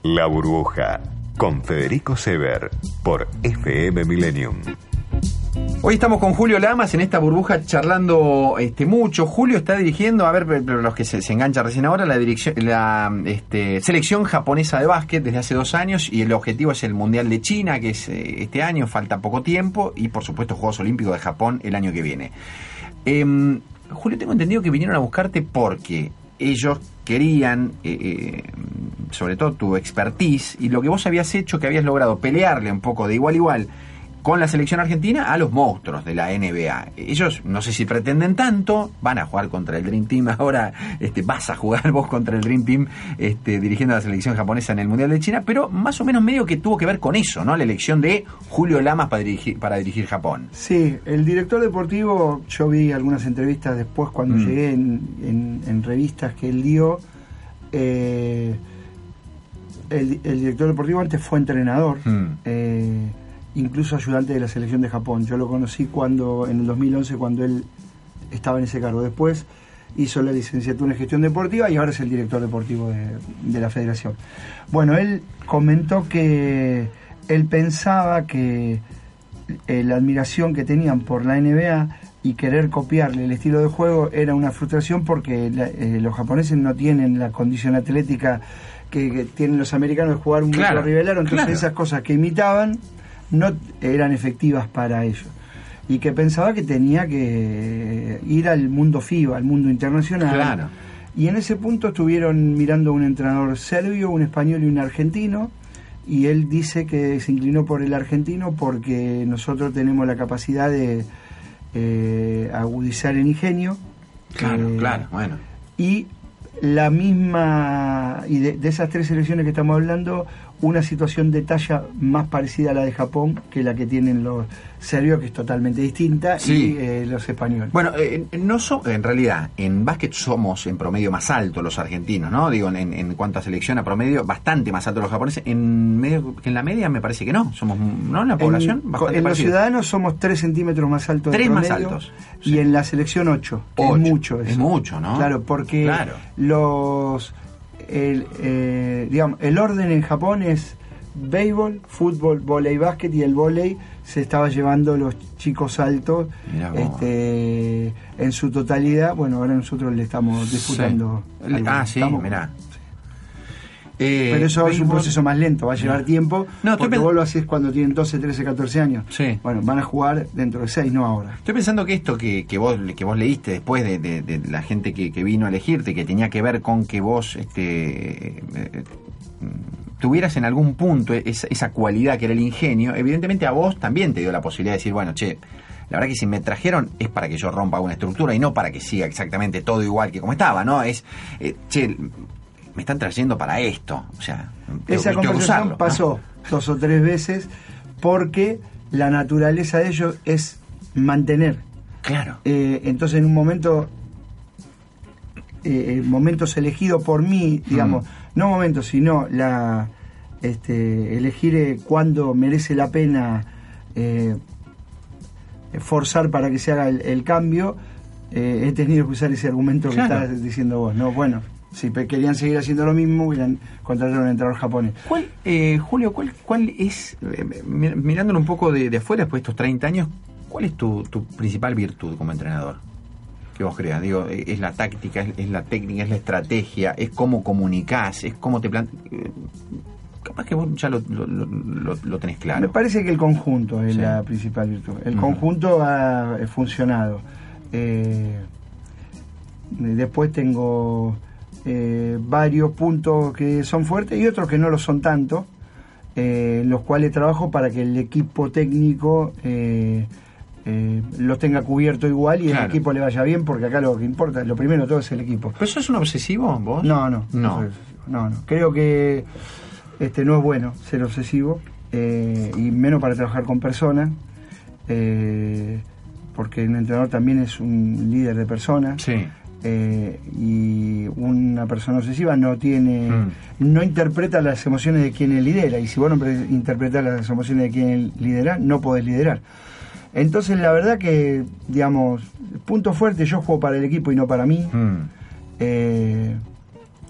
A: La Burbuja con Federico Sever por FM Millennium.
B: Hoy estamos con Julio Lamas en esta burbuja charlando este, mucho. Julio está dirigiendo, a ver, los que se, se enganchan recién ahora, la este, selección japonesa de básquet desde hace dos años y el objetivo es el Mundial de China, que es eh, este año, falta poco tiempo, y por supuesto Juegos Olímpicos de Japón el año que viene. Em, Julio, tengo entendido que vinieron a buscarte porque ellos querían, eh, eh, sobre todo tu expertise, y lo que vos habías hecho, que habías logrado pelearle un poco de igual a igual con la selección argentina a los monstruos de la NBA. Ellos no sé si pretenden tanto, van a jugar contra el Dream Team ahora, este, vas a jugar vos contra el Dream Team este, dirigiendo a la selección japonesa en el Mundial de China, pero más o menos medio que tuvo que ver con eso, ¿no? La elección de Julio Lamas para dirigir, para dirigir Japón.
C: Sí, el director deportivo, yo vi algunas entrevistas después cuando
B: Mm.
C: llegué en, en- en revistas que él dio. eh, el, el director deportivo antes fue entrenador,
B: Mm.
C: eh, incluso ayudante de la selección de Japón. Yo lo conocí cuando en el 2011 cuando él estaba en ese cargo. Después hizo la licenciatura en gestión deportiva y ahora es el director deportivo de, de la federación. Bueno, él comentó que él pensaba que eh, la admiración que tenían por la NBA y querer copiarle el estilo de juego era una frustración porque la- eh, los japoneses no tienen la condición atlética que, que tienen los americanos de jugar un
B: Claro,
C: metro rivelero, entonces
B: claro.
C: esas cosas que imitaban no eran efectivas para ellos. Y que pensaba que tenía que ir al mundo FIBA, al mundo internacional.
B: Claro.
C: Y en ese punto estuvieron mirando un entrenador serbio, un español y un argentino. Y él dice que se inclinó por el argentino porque nosotros tenemos la capacidad de eh, agudizar el ingenio
B: Claro, eh, claro, bueno.
C: Y la misma, y de, esas tres selecciones que estamos hablando, una situación de talla más parecida a la de Japón que la que tienen los serbios, que es totalmente distinta, y eh, los españoles.
B: Bueno, eh, no so, en realidad, en básquet somos en promedio más altos los argentinos, ¿no? Digo, en, en cuanto a selección a promedio, bastante más altos los japoneses. En, medio, en la media me parece que no, somos, ¿no? En la población,
C: en, en los ciudadanos somos 3 centímetros más altos.
B: 3 más altos.
C: Y en la selección 8, es mucho
B: Es mucho, ¿no?
C: Claro, porque los el, eh, digamos, el orden en Japón es béisbol, fútbol, volei, básquet y el volei se estaba llevando los chicos altos este, en su totalidad. Bueno, ahora nosotros le estamos disputando.
B: Ah, sí, mirá.
C: Eh, Pero eso es un proceso más lento, va a llevar tiempo. No, porque vos lo haces cuando tienen 12, 13, 14 años.
B: Sí.
C: Bueno, van a jugar dentro de 6, no ahora.
B: Estoy pensando que esto que, que, vos, que vos leíste después de, la gente que, vino a elegirte, que tenía que ver con que vos este, eh, tuvieras en algún punto esa, esa cualidad que era el ingenio, evidentemente a vos también te dio la posibilidad de decir, bueno, che, la verdad que si me trajeron es para que yo rompa una estructura y no para que siga exactamente todo igual que como estaba, ¿no? Es, eh, che, me están trayendo para esto. O sea,
C: esa conversación pasó dos o tres veces porque la naturaleza de ellos es mantener.
B: Claro.
C: Eh, entonces en un momento, eh, momentos elegidos por mí, digamos, mm. no momentos, sino la este, elegir eh, cuándo merece la pena eh, forzar para que se haga el, cambio, he tenido que usar ese argumento que estás diciendo vos. No, bueno, si querían seguir haciendo lo mismo, hubieran contratado a un entrenador japonés.
B: ¿Cuál, eh, Julio, cuál, cuál es, eh, mirándolo un poco de, afuera después de estos 30 años, cuál es tu, principal virtud como entrenador? Que vos creas, digo, eh, es la táctica, es, la técnica, es la estrategia, es cómo comunicás, es cómo te planteas. Capaz que vos ya lo, lo, tenés claro.
C: Me parece que el conjunto es la principal virtud. El conjunto ha funcionado. después tengo eh, varios puntos que son fuertes y otros que no lo son tanto, eh, los cuales trabajo para que el equipo técnico eh, eh, los tenga cubierto igual y el equipo le vaya bien, porque acá lo que importa, lo primero todo es el equipo.
B: ¿Pero eso es un obsesivo vos?
C: No, no. No. No, no. Creo que este no es bueno ser obsesivo y menos para trabajar con personas. porque un entrenador también es un líder de personas.
B: Sí.
C: Eh, y una persona obsesiva no tiene mm. no interpreta las emociones de quien lidera y si vos no interpretas las emociones de quien lidera no podés liderar entonces la verdad que digamos punto fuerte yo juego para el equipo y no para mí mm. eh,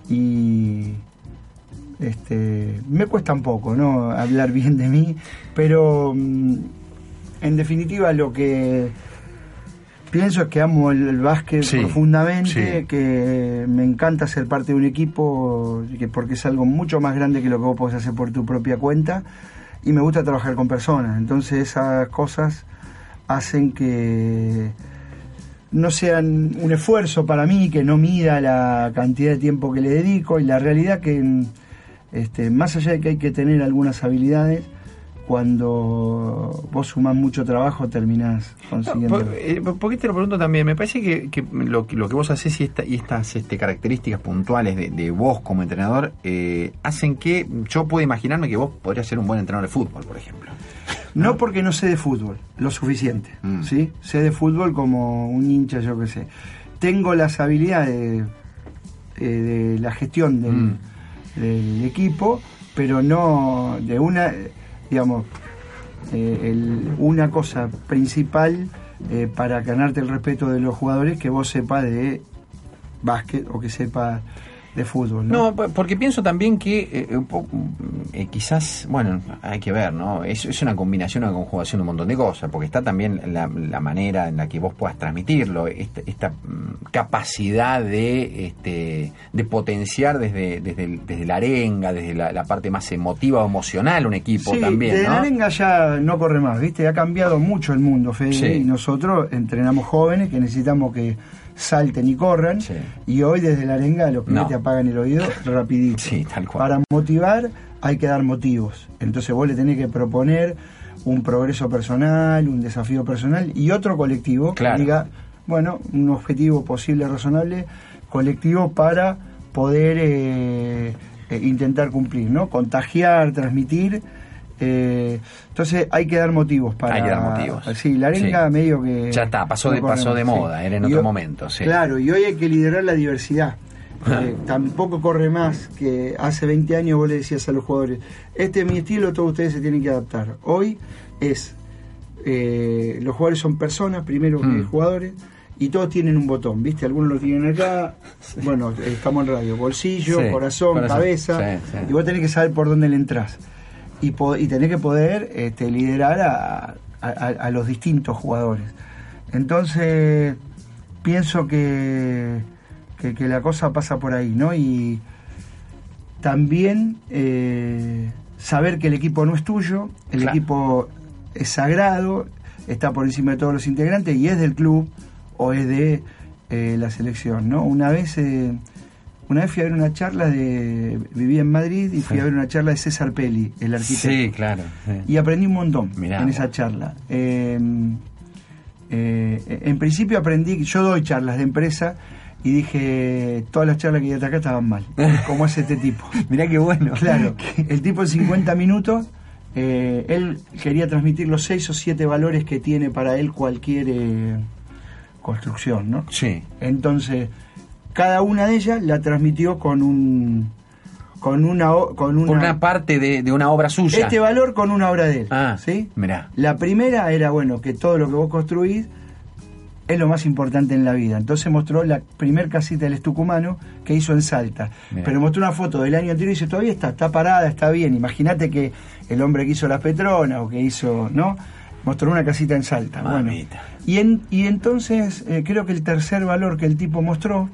C: y este me cuesta un poco no hablar bien de mí pero mm, en definitiva lo que pienso que amo el, básquet profundamente, que me encanta ser parte de un equipo, que porque es algo mucho más grande que lo que vos podés hacer por tu propia cuenta, y me gusta trabajar con personas. Entonces esas cosas hacen que no sean un esfuerzo para mí, que no mida la cantidad de tiempo que le dedico, y la realidad que este, más allá de que hay que tener algunas habilidades, cuando vos sumas mucho trabajo terminás consiguiendo.
B: por, eh, qué te lo pregunto también? Me parece que, lo, que vos haces y, y estas este, características puntuales de, vos como entrenador eh, hacen que yo pueda imaginarme que vos podrías ser un buen entrenador de fútbol, por ejemplo.
C: No, porque no sé de fútbol, lo suficiente. Mm. ¿sí? Sé de fútbol como un hincha, yo qué sé. Tengo las habilidades de, de la gestión del, mm. del equipo, pero no de una digamos, eh, una cosa principal eh, para ganarte el respeto de los jugadores que vos sepas de básquet o que sepas de fútbol.
B: No, porque pienso también que eh, eh, quizás, bueno, hay que ver, ¿no? Es, es, una combinación, una conjugación de un montón de cosas, porque está también la, manera en la que vos puedas transmitirlo, esta, esta mm, capacidad de, este, de potenciar desde, desde, desde la arenga, desde la, parte más emotiva o emocional un equipo también.
C: Desde la arenga ya no corre más, ¿viste? Ha cambiado mucho el mundo, Fede, y nosotros entrenamos jóvenes que necesitamos que salten y corran. Y hoy desde la arenga los que te apagan el oído rapidito. Para motivar hay que dar motivos. Entonces vos le tenés que proponer un progreso personal, un desafío personal y otro colectivo que diga, bueno, un objetivo posible, razonable, colectivo para poder eh, eh, intentar cumplir, ¿no? Contagiar, transmitir. Eh, entonces hay que dar motivos para.
B: Hay que dar motivos.
C: Sí, la arenga medio que.
B: Ya está, pasó de, pasó de moda, era en otro momento. Sí.
C: Claro, y hoy hay que liderar la diversidad. tampoco corre más que hace 20 años vos le decías a los jugadores, este es mi estilo, todos ustedes se tienen que adaptar. Hoy es, los jugadores son personas primero que mm. jugadores, y todos tienen un botón, ¿viste? Algunos lo tienen acá, bueno, estamos en radio, bolsillo, corazón, cabeza, y vos tenés que saber por dónde le entras. Y, y tenés que poder este, liderar a, los distintos jugadores. Entonces, pienso que, que, la cosa pasa por ahí, ¿no? Y también eh, saber que el equipo no es tuyo, el equipo es sagrado, está por encima de todos los integrantes y es del club o es de eh, la selección, ¿no? Una vez, eh, una vez fui a ver una charla de, vivía en Madrid y fui a ver una charla de César Pelli, el arquitecto.
B: Sí, claro.
C: Y aprendí un montón en esa charla. Em, eh, en principio aprendí, yo doy charlas de empresa y dije, todas las charlas que di hasta acá estaban mal, como es este tipo.
B: Mirá qué bueno.
C: Claro, el tipo en 50 minutos, él quería transmitir los seis o siete valores que tiene para él cualquier construcción, ¿no?
B: Sí.
C: Entonces, cada una de ellas la transmitió con un con una con
B: una, parte de, una obra suya.
C: Este valor con una obra de él.
B: Ah,
C: ¿sí?
B: Mirá.
C: La primera era, bueno, que todo lo que vos construís es lo más importante en la vida. Entonces mostró la primer casita del estucumano que hizo en Salta. Pero mostró una foto del año anterior y dice, todavía está, está parada, está bien. Imagínate que el hombre que hizo las Petronas o que hizo, ¿no? mostró una casita en Salta. Bueno, y, en, y entonces eh, creo que el tercer valor que el tipo mostró,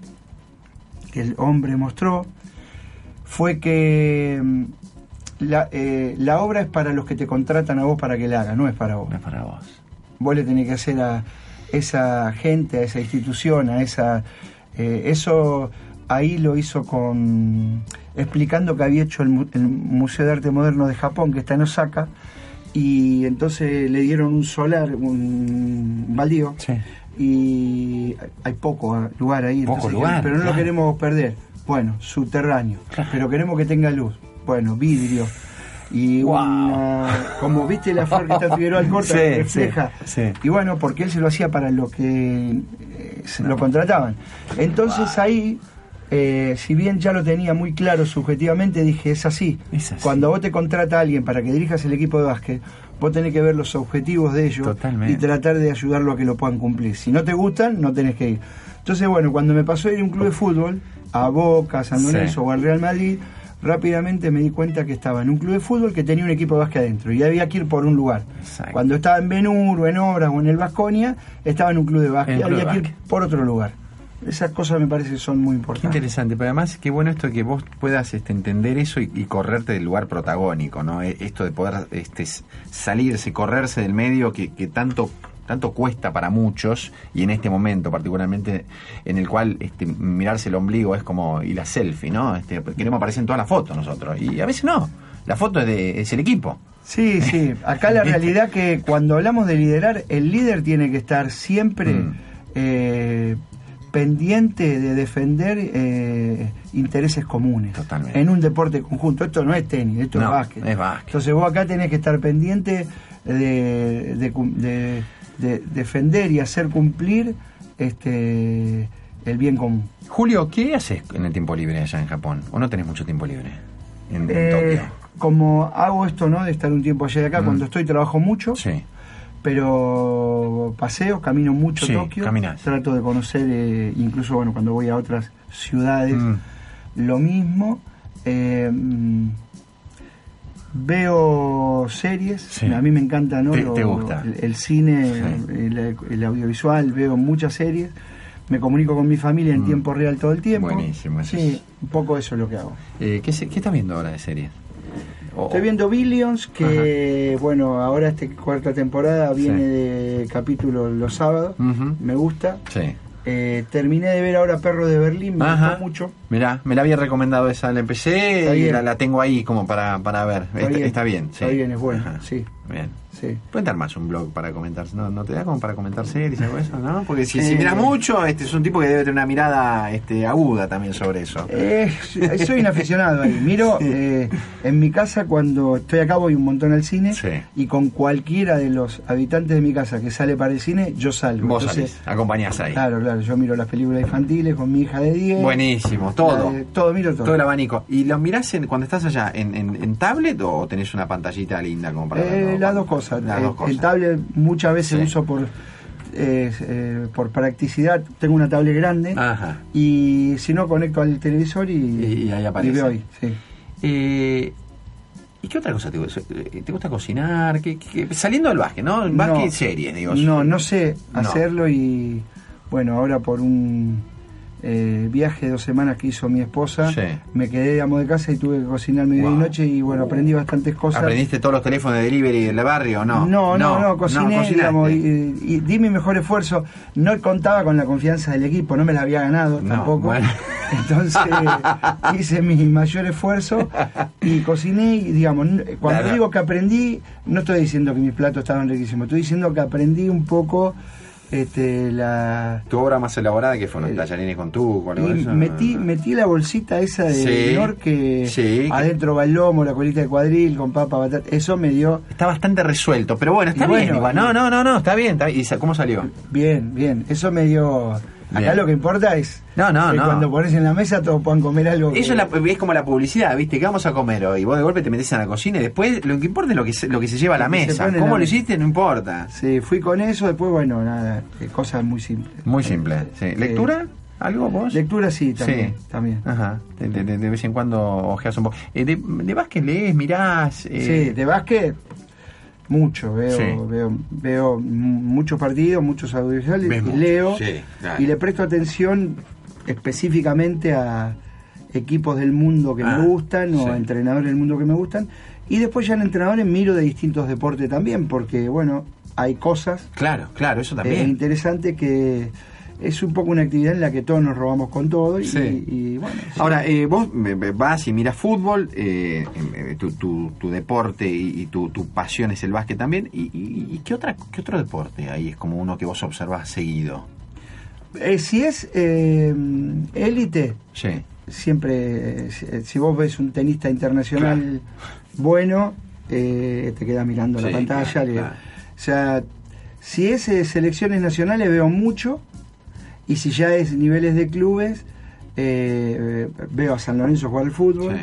C: que el hombre mostró, fue que mm, la, eh, la obra es para los que te contratan a vos para que la hagas, no es para vos.
B: No es para vos.
C: Vos le tenés que hacer a esa gente, a esa institución, a esa... Eh, eso ahí lo hizo con explicando que había hecho el, el Museo de Arte Moderno de Japón, que está en Osaka, y entonces le dieron un solar, un baldío, y hay poco lugar ahí,
B: poco lugar,
C: pero no lo queremos perder. Bueno, subterráneo, pero queremos que tenga luz. Bueno, vidrio. Y como viste la flor que está Figueroa Alcorta que refleja. y bueno, porque él se lo hacía para lo que eh, se lo contrataban. Entonces ahí eh, si bien ya lo tenía muy claro subjetivamente, dije, es así. Cuando vos te contrata a alguien para que dirijas el equipo de básquet, vos tenés que ver los objetivos de ellos y tratar de ayudarlo a que lo puedan cumplir. Si no te gustan, no tenés que ir. Entonces, bueno, cuando me pasó a ir a un club de fútbol, a Boca, a San Lorenzo o al Real Madrid, rápidamente me di cuenta que estaba en un club de fútbol que tenía un equipo de básquet adentro y había que ir por un lugar. Cuando estaba en Benur o en Obras o en el Vasconia, estaba en un club de básquet, había que ir por otro lugar esas cosas me parece que son muy importantes.
B: Qué interesante, pero además qué bueno esto de que vos puedas este, entender eso y, correrte del lugar protagónico, ¿no? E, esto de poder este, salirse, correrse del medio que, tanto tanto cuesta para muchos y en este momento particularmente en el cual este, mirarse el ombligo es como y la selfie, ¿no? Este, queremos aparecer en todas las fotos nosotros y a veces no. La foto es, de, es el equipo.
C: Sí, sí. Acá la realidad que cuando hablamos de liderar, el líder tiene que estar siempre mm. eh, pendiente de defender eh, intereses comunes
B: Totalmente.
C: en un deporte conjunto. Esto no es tenis, esto es, básquet.
B: es, básquet.
C: Entonces vos acá tenés que estar pendiente de, defender y hacer cumplir este el bien común.
B: Julio, ¿qué haces en el tiempo libre allá en Japón? ¿O no tenés mucho tiempo libre en,
C: eh,
B: Tokio?
C: Como hago esto, ¿no? De estar un tiempo allá de acá, mm. cuando estoy trabajo mucho.
B: Sí
C: pero paseo, camino mucho Tokio, trato de conocer, eh, incluso bueno, cuando voy a otras ciudades, mm. lo mismo. Eh, mm, veo series, a mí me encanta ¿no? El, cine, el, audiovisual, veo muchas series, me comunico con mi familia en mm. tiempo real todo el tiempo.
B: Buenísimo.
C: Sí, un poco eso es lo que hago.
B: Eh, ¿qué, ¿Qué estás viendo ahora de series?
C: Estoy viendo Billions, que bueno, ahora esta cuarta temporada viene de capítulo los sábados. Me gusta.
B: Sí.
C: Eh, terminé de ver ahora Perro de Berlín, me gustó mucho.
B: Mirá, me la había recomendado esa, la empecé y la, tengo ahí como para, para ver. Está, bien.
C: Está, bien, es buena, sí.
B: Bien. Sí. Puede más un blog para comentar, ¿no, ¿no te da como para comentar series o eso, no? Porque si, si miras mucho, este es un tipo que debe tener una mirada este, aguda también sobre eso.
C: Eh, soy un aficionado ahí. Miro, eh, en mi casa cuando estoy acá voy un montón al cine y con cualquiera de los habitantes de mi casa que sale para el cine, yo salgo.
B: Vos Entonces, acompañás ahí.
C: Claro, claro, yo miro las películas infantiles con mi hija de 10.
B: Buenísimo, todo.
C: todo, miro todo.
B: Todo el abanico. ¿Y lo mirás en, cuando estás allá en, en, tablet o tenés una pantallita linda como para
C: eh, Las dos cosas. Las dos cosas. El tablet muchas veces uso por eh, por practicidad, tengo una tablet grande y si no conecto al televisor y,
B: ahí aparece.
C: veo ahí. Sí.
B: Eh, ¿Y qué otra cosa te gusta? ¿Te gusta cocinar? ¿Qué, saliendo del básquet, ¿no? Básquet no, series, digo.
C: No, no sé hacerlo y bueno, ahora por un eh, viaje de dos semanas que hizo mi esposa, me quedé de amo de casa y tuve que cocinar medio y noche y bueno, aprendí bastantes cosas.
B: ¿Aprendiste todos los teléfonos de delivery del barrio o no?
C: No, no, no, cociné, digamos, y, di mi mejor esfuerzo. No contaba con la confianza del equipo, no me la había ganado tampoco. Entonces hice mi mayor esfuerzo y cociné y digamos, cuando digo que aprendí, no estoy diciendo que mis platos estaban riquísimos, estoy diciendo que aprendí un poco este, la
B: tu obra más elaborada que fue los tallarines con tu
C: metí metí la bolsita esa de que adentro va el lomo la colita de cuadril con papa batata eso me dio
B: está bastante resuelto pero bueno está bien igual. no no no no está bien, está bien. y cómo salió
C: bien bien eso me dio Acá lo que importa es
B: no, no,
C: que
B: no.
C: cuando pones en la mesa todos puedan comer algo.
B: Eso es, como la publicidad, ¿viste? ¿Qué vamos a comer hoy? Vos de golpe te metes en la cocina y después lo que importa es lo que se, lo que se lleva a la mesa. ¿Cómo lo hiciste? No importa.
C: Sí, fui con eso, después, bueno, nada, eh, cosas muy simples.
B: Muy simples, sí. Eh, ¿Lectura? ¿Algo vos?
C: Lectura sí, también. Sí. también.
B: Ajá. De, vez en cuando ojeas un poco. Eh, de, de, básquet lees, mirás?
C: Sí, de básquet mucho, veo, veo, veo muchos partidos, muchos audiovisuales, y leo y le presto atención específicamente a equipos del mundo que me ah, gustan o a entrenadores del mundo que me gustan. Y después ya en entrenadores miro de distintos deportes también, porque bueno, hay cosas.
B: Claro, claro, eso también.
C: Es interesante que es un poco una actividad en la que todos nos robamos con todo. Y, bueno,
B: Ahora, eh, vos vas y miras fútbol, eh, eh, tu, tu, deporte y, tu, tu, pasión es el básquet también. ¿Y, qué, otra, qué otro deporte ahí es como uno que vos observás seguido?
C: si es élite, siempre, si vos ves un tenista internacional bueno, te quedas mirando la pantalla. O sea, si es selecciones nacionales veo mucho y si ya es niveles de clubes, eh, veo a San Lorenzo jugar al fútbol.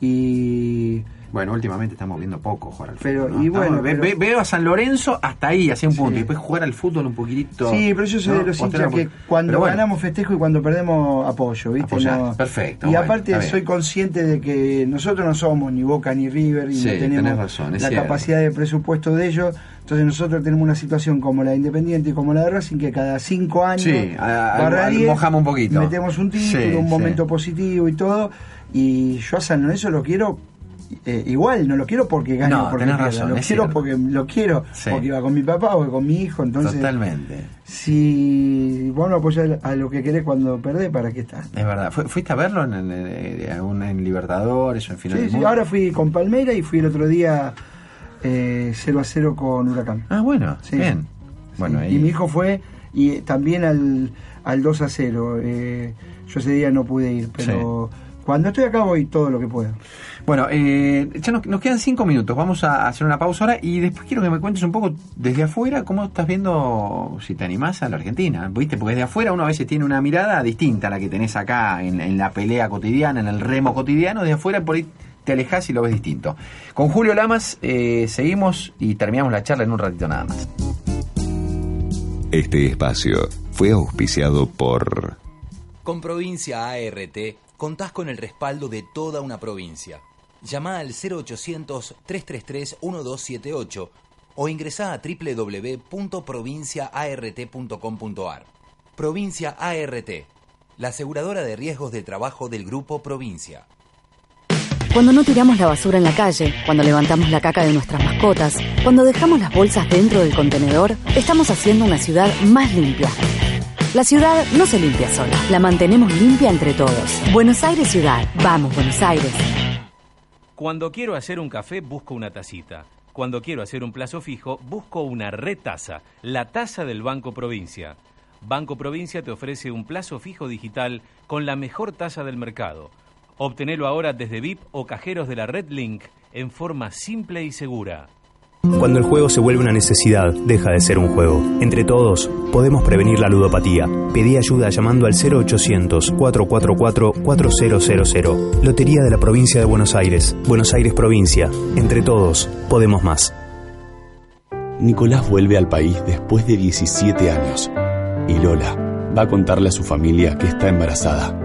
C: Y.
B: Bueno, últimamente estamos viendo poco jugar al
C: fútbol. y bueno,
B: veo a San Lorenzo hasta ahí, hacia un punto, y después jugar al fútbol un poquitito.
C: Sí, pero yo soy de los hinchas que cuando ganamos festejo y cuando perdemos apoyo, ¿viste?
B: Perfecto.
C: Y aparte soy consciente de que nosotros no somos ni Boca ni River y no tenemos la capacidad de presupuesto de ellos entonces nosotros tenemos una situación como la de Independiente y como la de Racing que cada cinco años
B: sí, mojamos un poquito.
C: Metemos un título, un momento positivo y todo. Y yo a San Lorenzo lo quiero eh, igual, no lo quiero porque gane no, porque razón, lo quiero porque lo quiero porque iba con mi papá o con mi hijo, entonces
B: Totalmente.
C: Si vos no apoyás a lo que querés cuando perdés, ¿para qué estás?
B: Es verdad. ¿Fuiste a verlo en, en, en Libertadores o en final
C: Sí, sí, ahora fui con Palmeira y fui el otro día eh, 0 a 0 con Huracán.
B: Ah, bueno, bien. Bueno,
C: Y mi hijo fue y también al, al 2 a 0. Eh, yo ese día no pude ir, pero cuando estoy acá voy todo lo que puedo.
B: Bueno, eh, ya nos, quedan cinco minutos. Vamos a hacer una pausa ahora y después quiero que me cuentes un poco desde afuera cómo estás viendo si te animás a la Argentina. ¿Viste? Porque desde afuera uno a veces tiene una mirada distinta a la que tenés acá en, en la pelea cotidiana, en el remo cotidiano. Desde afuera por ahí te alejas y lo ves distinto. Con Julio Lamas eh, seguimos y terminamos la charla en un ratito nada más.
A: Este espacio fue auspiciado por...
F: Con Provincia ART contás con el respaldo de toda una provincia. Llama al 0800-333-1278 o ingresá a www.provinciaart.com.ar. Provincia ART, la aseguradora de riesgos de trabajo del Grupo Provincia.
D: Cuando no tiramos la basura en la calle, cuando levantamos la caca de nuestras mascotas, cuando dejamos las bolsas dentro del contenedor, estamos haciendo una ciudad más limpia. La ciudad no se limpia sola, la mantenemos limpia entre todos. Buenos Aires Ciudad. Vamos, Buenos Aires.
E: Cuando quiero hacer un café, busco una tacita. Cuando quiero hacer un plazo fijo, busco una retasa, la tasa del Banco Provincia. Banco Provincia te ofrece un plazo fijo digital con la mejor tasa del mercado. Obtenelo ahora desde VIP o cajeros de la Red Link en forma simple y segura.
L: Cuando el juego se vuelve una necesidad, deja de ser un juego. Entre todos, podemos prevenir la ludopatía. Pedí ayuda llamando al 0800-444-4000. Lotería de la Provincia de Buenos Aires. Buenos Aires Provincia. Entre todos, podemos más.
M: Nicolás vuelve al país después de 17 años. Y Lola va a contarle a su familia que está embarazada.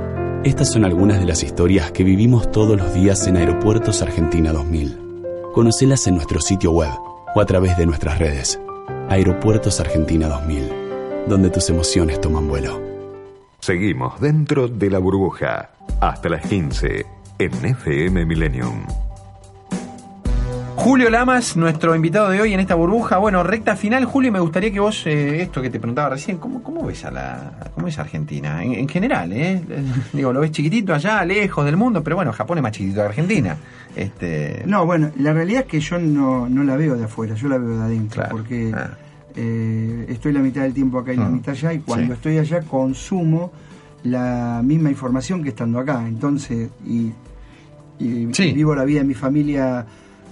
M: Estas son algunas de las historias que vivimos todos los días en Aeropuertos Argentina 2000. Conocelas en nuestro sitio web o a través de nuestras redes. Aeropuertos Argentina 2000, donde tus emociones toman vuelo.
A: Seguimos dentro de la burbuja hasta las 15 en FM Millennium.
B: Julio Lamas, nuestro invitado de hoy en esta burbuja. Bueno, recta final, Julio, me gustaría que vos, eh, esto que te preguntaba recién, ¿cómo, cómo ves a la cómo ves Argentina? En, general, ¿eh? Digo, lo ves chiquitito allá, lejos del mundo, pero bueno, Japón es más chiquitito que Argentina. Este...
C: No, bueno, la realidad es que yo no, no la veo de afuera, yo la veo de adentro, porque ah. eh, estoy la mitad del tiempo acá y la ah. mitad allá, y cuando estoy allá consumo la misma información que estando acá. Entonces, y, vivo la vida de mi familia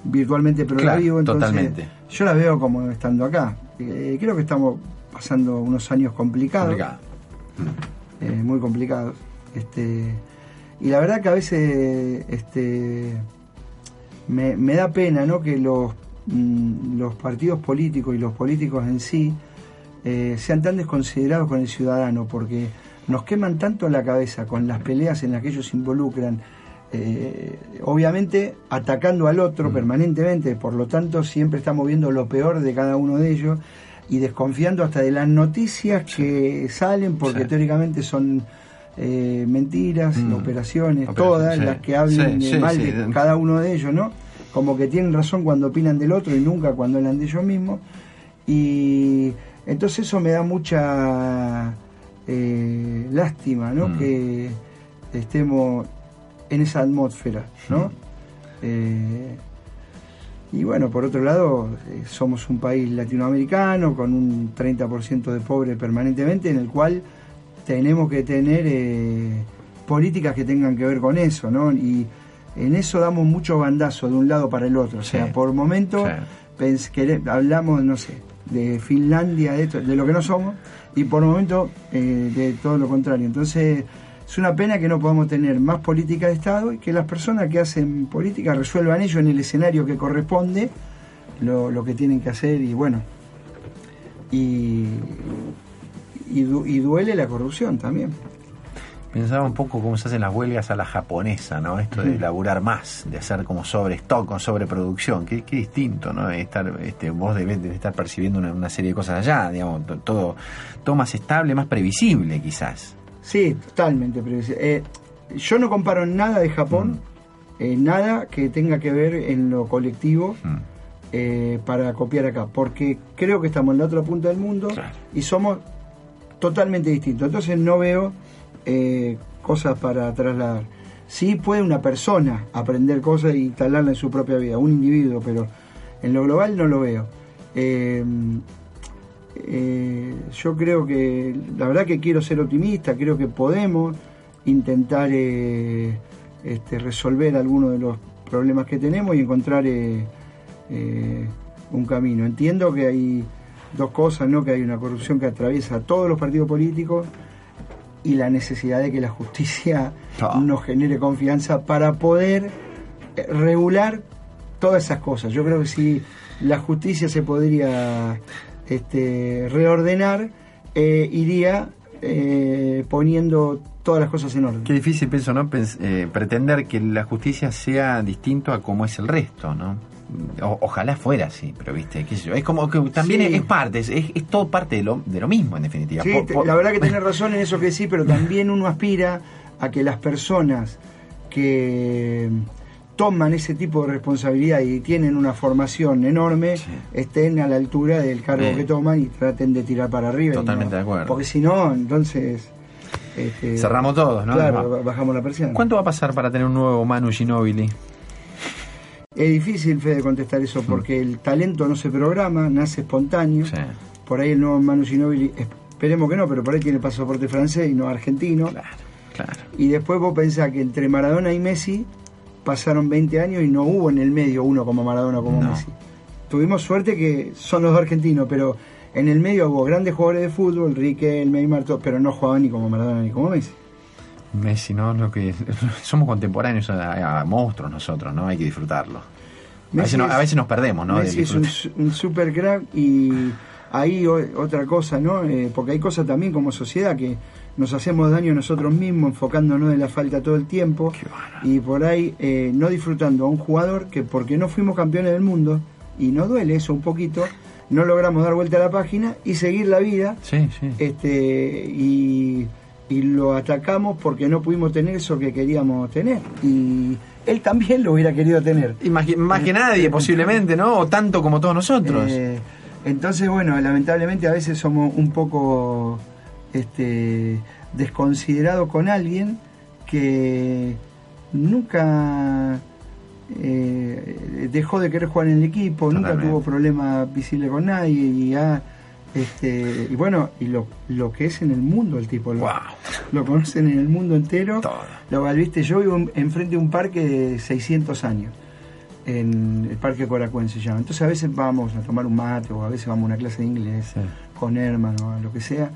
C: virtualmente, pero la vivo, entonces yo la veo como estando acá. Eh, creo que estamos pasando unos años complicados, eh, muy complicados. Este, y la verdad que a veces este, me, da pena ¿no? que los, mm, los partidos políticos y los políticos en sí eh, sean tan desconsiderados con el ciudadano, porque nos queman tanto la cabeza con las peleas en las que ellos se involucran, eh, obviamente atacando al otro mm. permanentemente, por lo tanto siempre estamos viendo lo peor de cada uno de ellos y desconfiando hasta de las noticias que salen porque teóricamente son eh, mentiras, mm. operaciones, todas las que hablen mal de cada uno de ellos, ¿no? Como que tienen razón cuando opinan del otro y nunca cuando hablan de ellos mismos. Y entonces eso me da mucha eh, lástima, ¿no? Mm. Que estemos en esa atmósfera, ¿no? Eh, y bueno, por otro lado, eh, somos un país latinoamericano con un 30% de pobres permanentemente, en el cual tenemos que tener eh, políticas que tengan que ver con eso, ¿no? Y en eso damos mucho bandazo de un lado para el otro. O sea, por momentos hablamos, no sé, de Finlandia, de, esto, de lo que no somos, y por momento de todo lo contrario. Entonces, es una pena que no podamos tener más política de Estado y que las personas que hacen política resuelvan ello en el escenario que corresponde lo, que tienen que hacer y bueno, y, y, duele la corrupción también.
B: Pensaba un poco cómo se hacen las huelgas a la japonesa, ¿no? Esto de elaborar más, de hacer como sobre stock, con sobreproducción. Qué, qué distinto, ¿no? Estar, este, vos debes, estar percibiendo una, una, serie de cosas allá, digamos, todo, todo más estable, más previsible quizás.
C: Sí, totalmente Eh, yo no comparo nada de Japón, mm. eh, nada que tenga que ver en lo colectivo mm. eh, para copiar acá, porque creo que estamos en la otra punta del mundo y somos totalmente distintos. Entonces no veo cosas para trasladar. Sí puede una persona aprender cosas e instalarla en su propia vida, un individuo, pero en lo global no lo veo. Eh, yo creo que, la verdad que quiero ser optimista, creo que podemos intentar eh, este, resolver algunos de los problemas que tenemos y encontrar eh, un camino. Entiendo que hay dos cosas, ¿no? que hay una corrupción que atraviesa a todos los partidos políticos y la necesidad de que la justicia ah. nos genere confianza para poder regular todas esas cosas. Yo creo que si la justicia se podría este, reordenar, eh, iría eh, poniendo todas las cosas en orden.
B: Qué difícil, pienso, ¿no? Eh, pretender que la justicia sea distinto a como es el resto, ¿no? ojalá fuera así, pero viste, es como que también es, parte, es, es, todo parte de lo, de lo mismo en definitiva.
C: Sí, la verdad que tenés razón en eso que sí, pero también uno aspira a que las personas que toman ese tipo de responsabilidad y tienen una formación enorme, estén a la altura del cargo que toman y traten de tirar para arriba.
B: Totalmente de acuerdo.
C: Porque si no, entonces...
B: Este, Cerramos todos, ¿no?
C: Claro, bajamos la presión.
B: ¿Cuánto va a pasar para tener un nuevo Manu Ginobili?
C: Es difícil, Fede, contestar eso, mm. porque el talento no se programa, nace espontáneo. Por ahí el nuevo Manu Ginóbili, esperemos que no, pero por ahí tiene pasaporte francés y no argentino. Claro, claro. Y después vos pensás que entre Maradona y Messi pasaron 20 años y no hubo en el medio uno como Maradona como Messi. Tuvimos suerte que son los dos argentinos, pero en el medio hubo grandes jugadores de fútbol, Riquelme Marto, pero no jugaban ni como Maradona ni como Messi.
B: Messi, ¿no? Lo que, somos contemporáneos a, monstruos nosotros, ¿no? Hay que disfrutarlo. A veces, nos perdemos, ¿no?
C: Messi es un, super crack y ahí otra cosa, ¿no? Eh, porque hay cosas también como sociedad que nos hacemos daño nosotros mismos enfocándonos en la falta todo el tiempo y por ahí eh, no disfrutando a un jugador que porque no fuimos campeones del mundo y no duele eso un poquito no logramos dar vuelta a la página y seguir la vida sí, sí. este y, y lo atacamos porque no pudimos tener eso que queríamos tener. Y él también lo hubiera querido tener.
B: Más, más que nadie posiblemente no o tanto como todos nosotros.
C: Eh, entonces bueno lamentablemente a veces somos un poco este, desconsiderado con alguien que nunca eh, dejó de querer jugar en el equipo, nunca tuvo problemas visibles con nadie y este, y bueno, y lo, lo que es en el mundo el tipo, lo, lo conocen en el mundo entero. Lo viste, yo vivo enfrente de un parque de 600 años, en el Parque Coracuen se llama. Entonces a veces vamos a tomar un mate o a veces vamos a una clase de inglés con Herman o lo que sea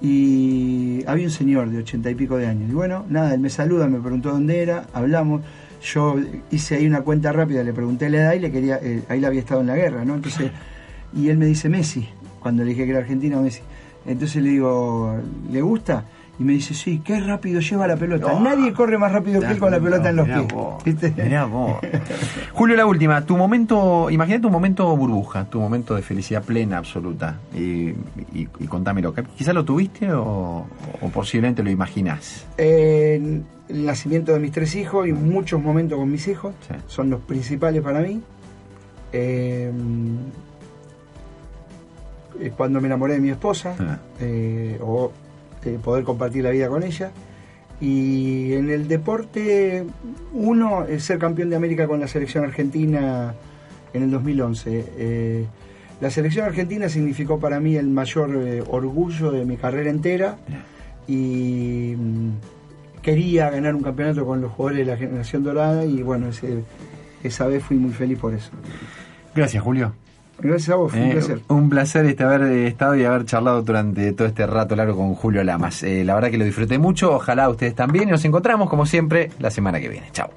C: y había un señor de ochenta y pico de años. Y bueno, nada, él me saluda, me preguntó dónde era, hablamos. Yo hice ahí una cuenta rápida, le pregunté la edad y le quería, eh, ahí le había estado en la guerra, ¿no? Entonces, y él me dice Messi, cuando le dije que era argentino, Messi. Entonces le digo, ¿le gusta? Y me dice, sí, qué rápido lleva la pelota. Nadie corre más rápido que él con la pelota en los pies.
B: mirá vos. Julio, la última. Tu momento, imagínate un momento burbuja, tu momento de felicidad plena, absoluta. Y, y, y contámelo. ¿Quizás lo tuviste o, posiblemente lo imaginás?
C: el nacimiento de mis tres hijos y muchos momentos con mis hijos son los principales para mí. Eh, cuando me enamoré de mi esposa, ah. eh, o poder compartir la vida con ella. Y en el deporte, uno, es ser campeón de América con la selección argentina en el 2011. Eh, la selección argentina significó para mí el mayor eh, orgullo de mi carrera entera y mm, quería ganar un campeonato con los jugadores de la generación dorada y bueno, esa vez fui muy feliz por eso.
B: Gracias, Julio.
C: Gracias a vos, un eh, placer.
B: Un placer este haber estado y haber charlado durante todo este rato largo con Julio Lamas. Eh, la verdad que lo disfruté mucho, ojalá ustedes también y nos encontramos como siempre la semana que viene. Chao.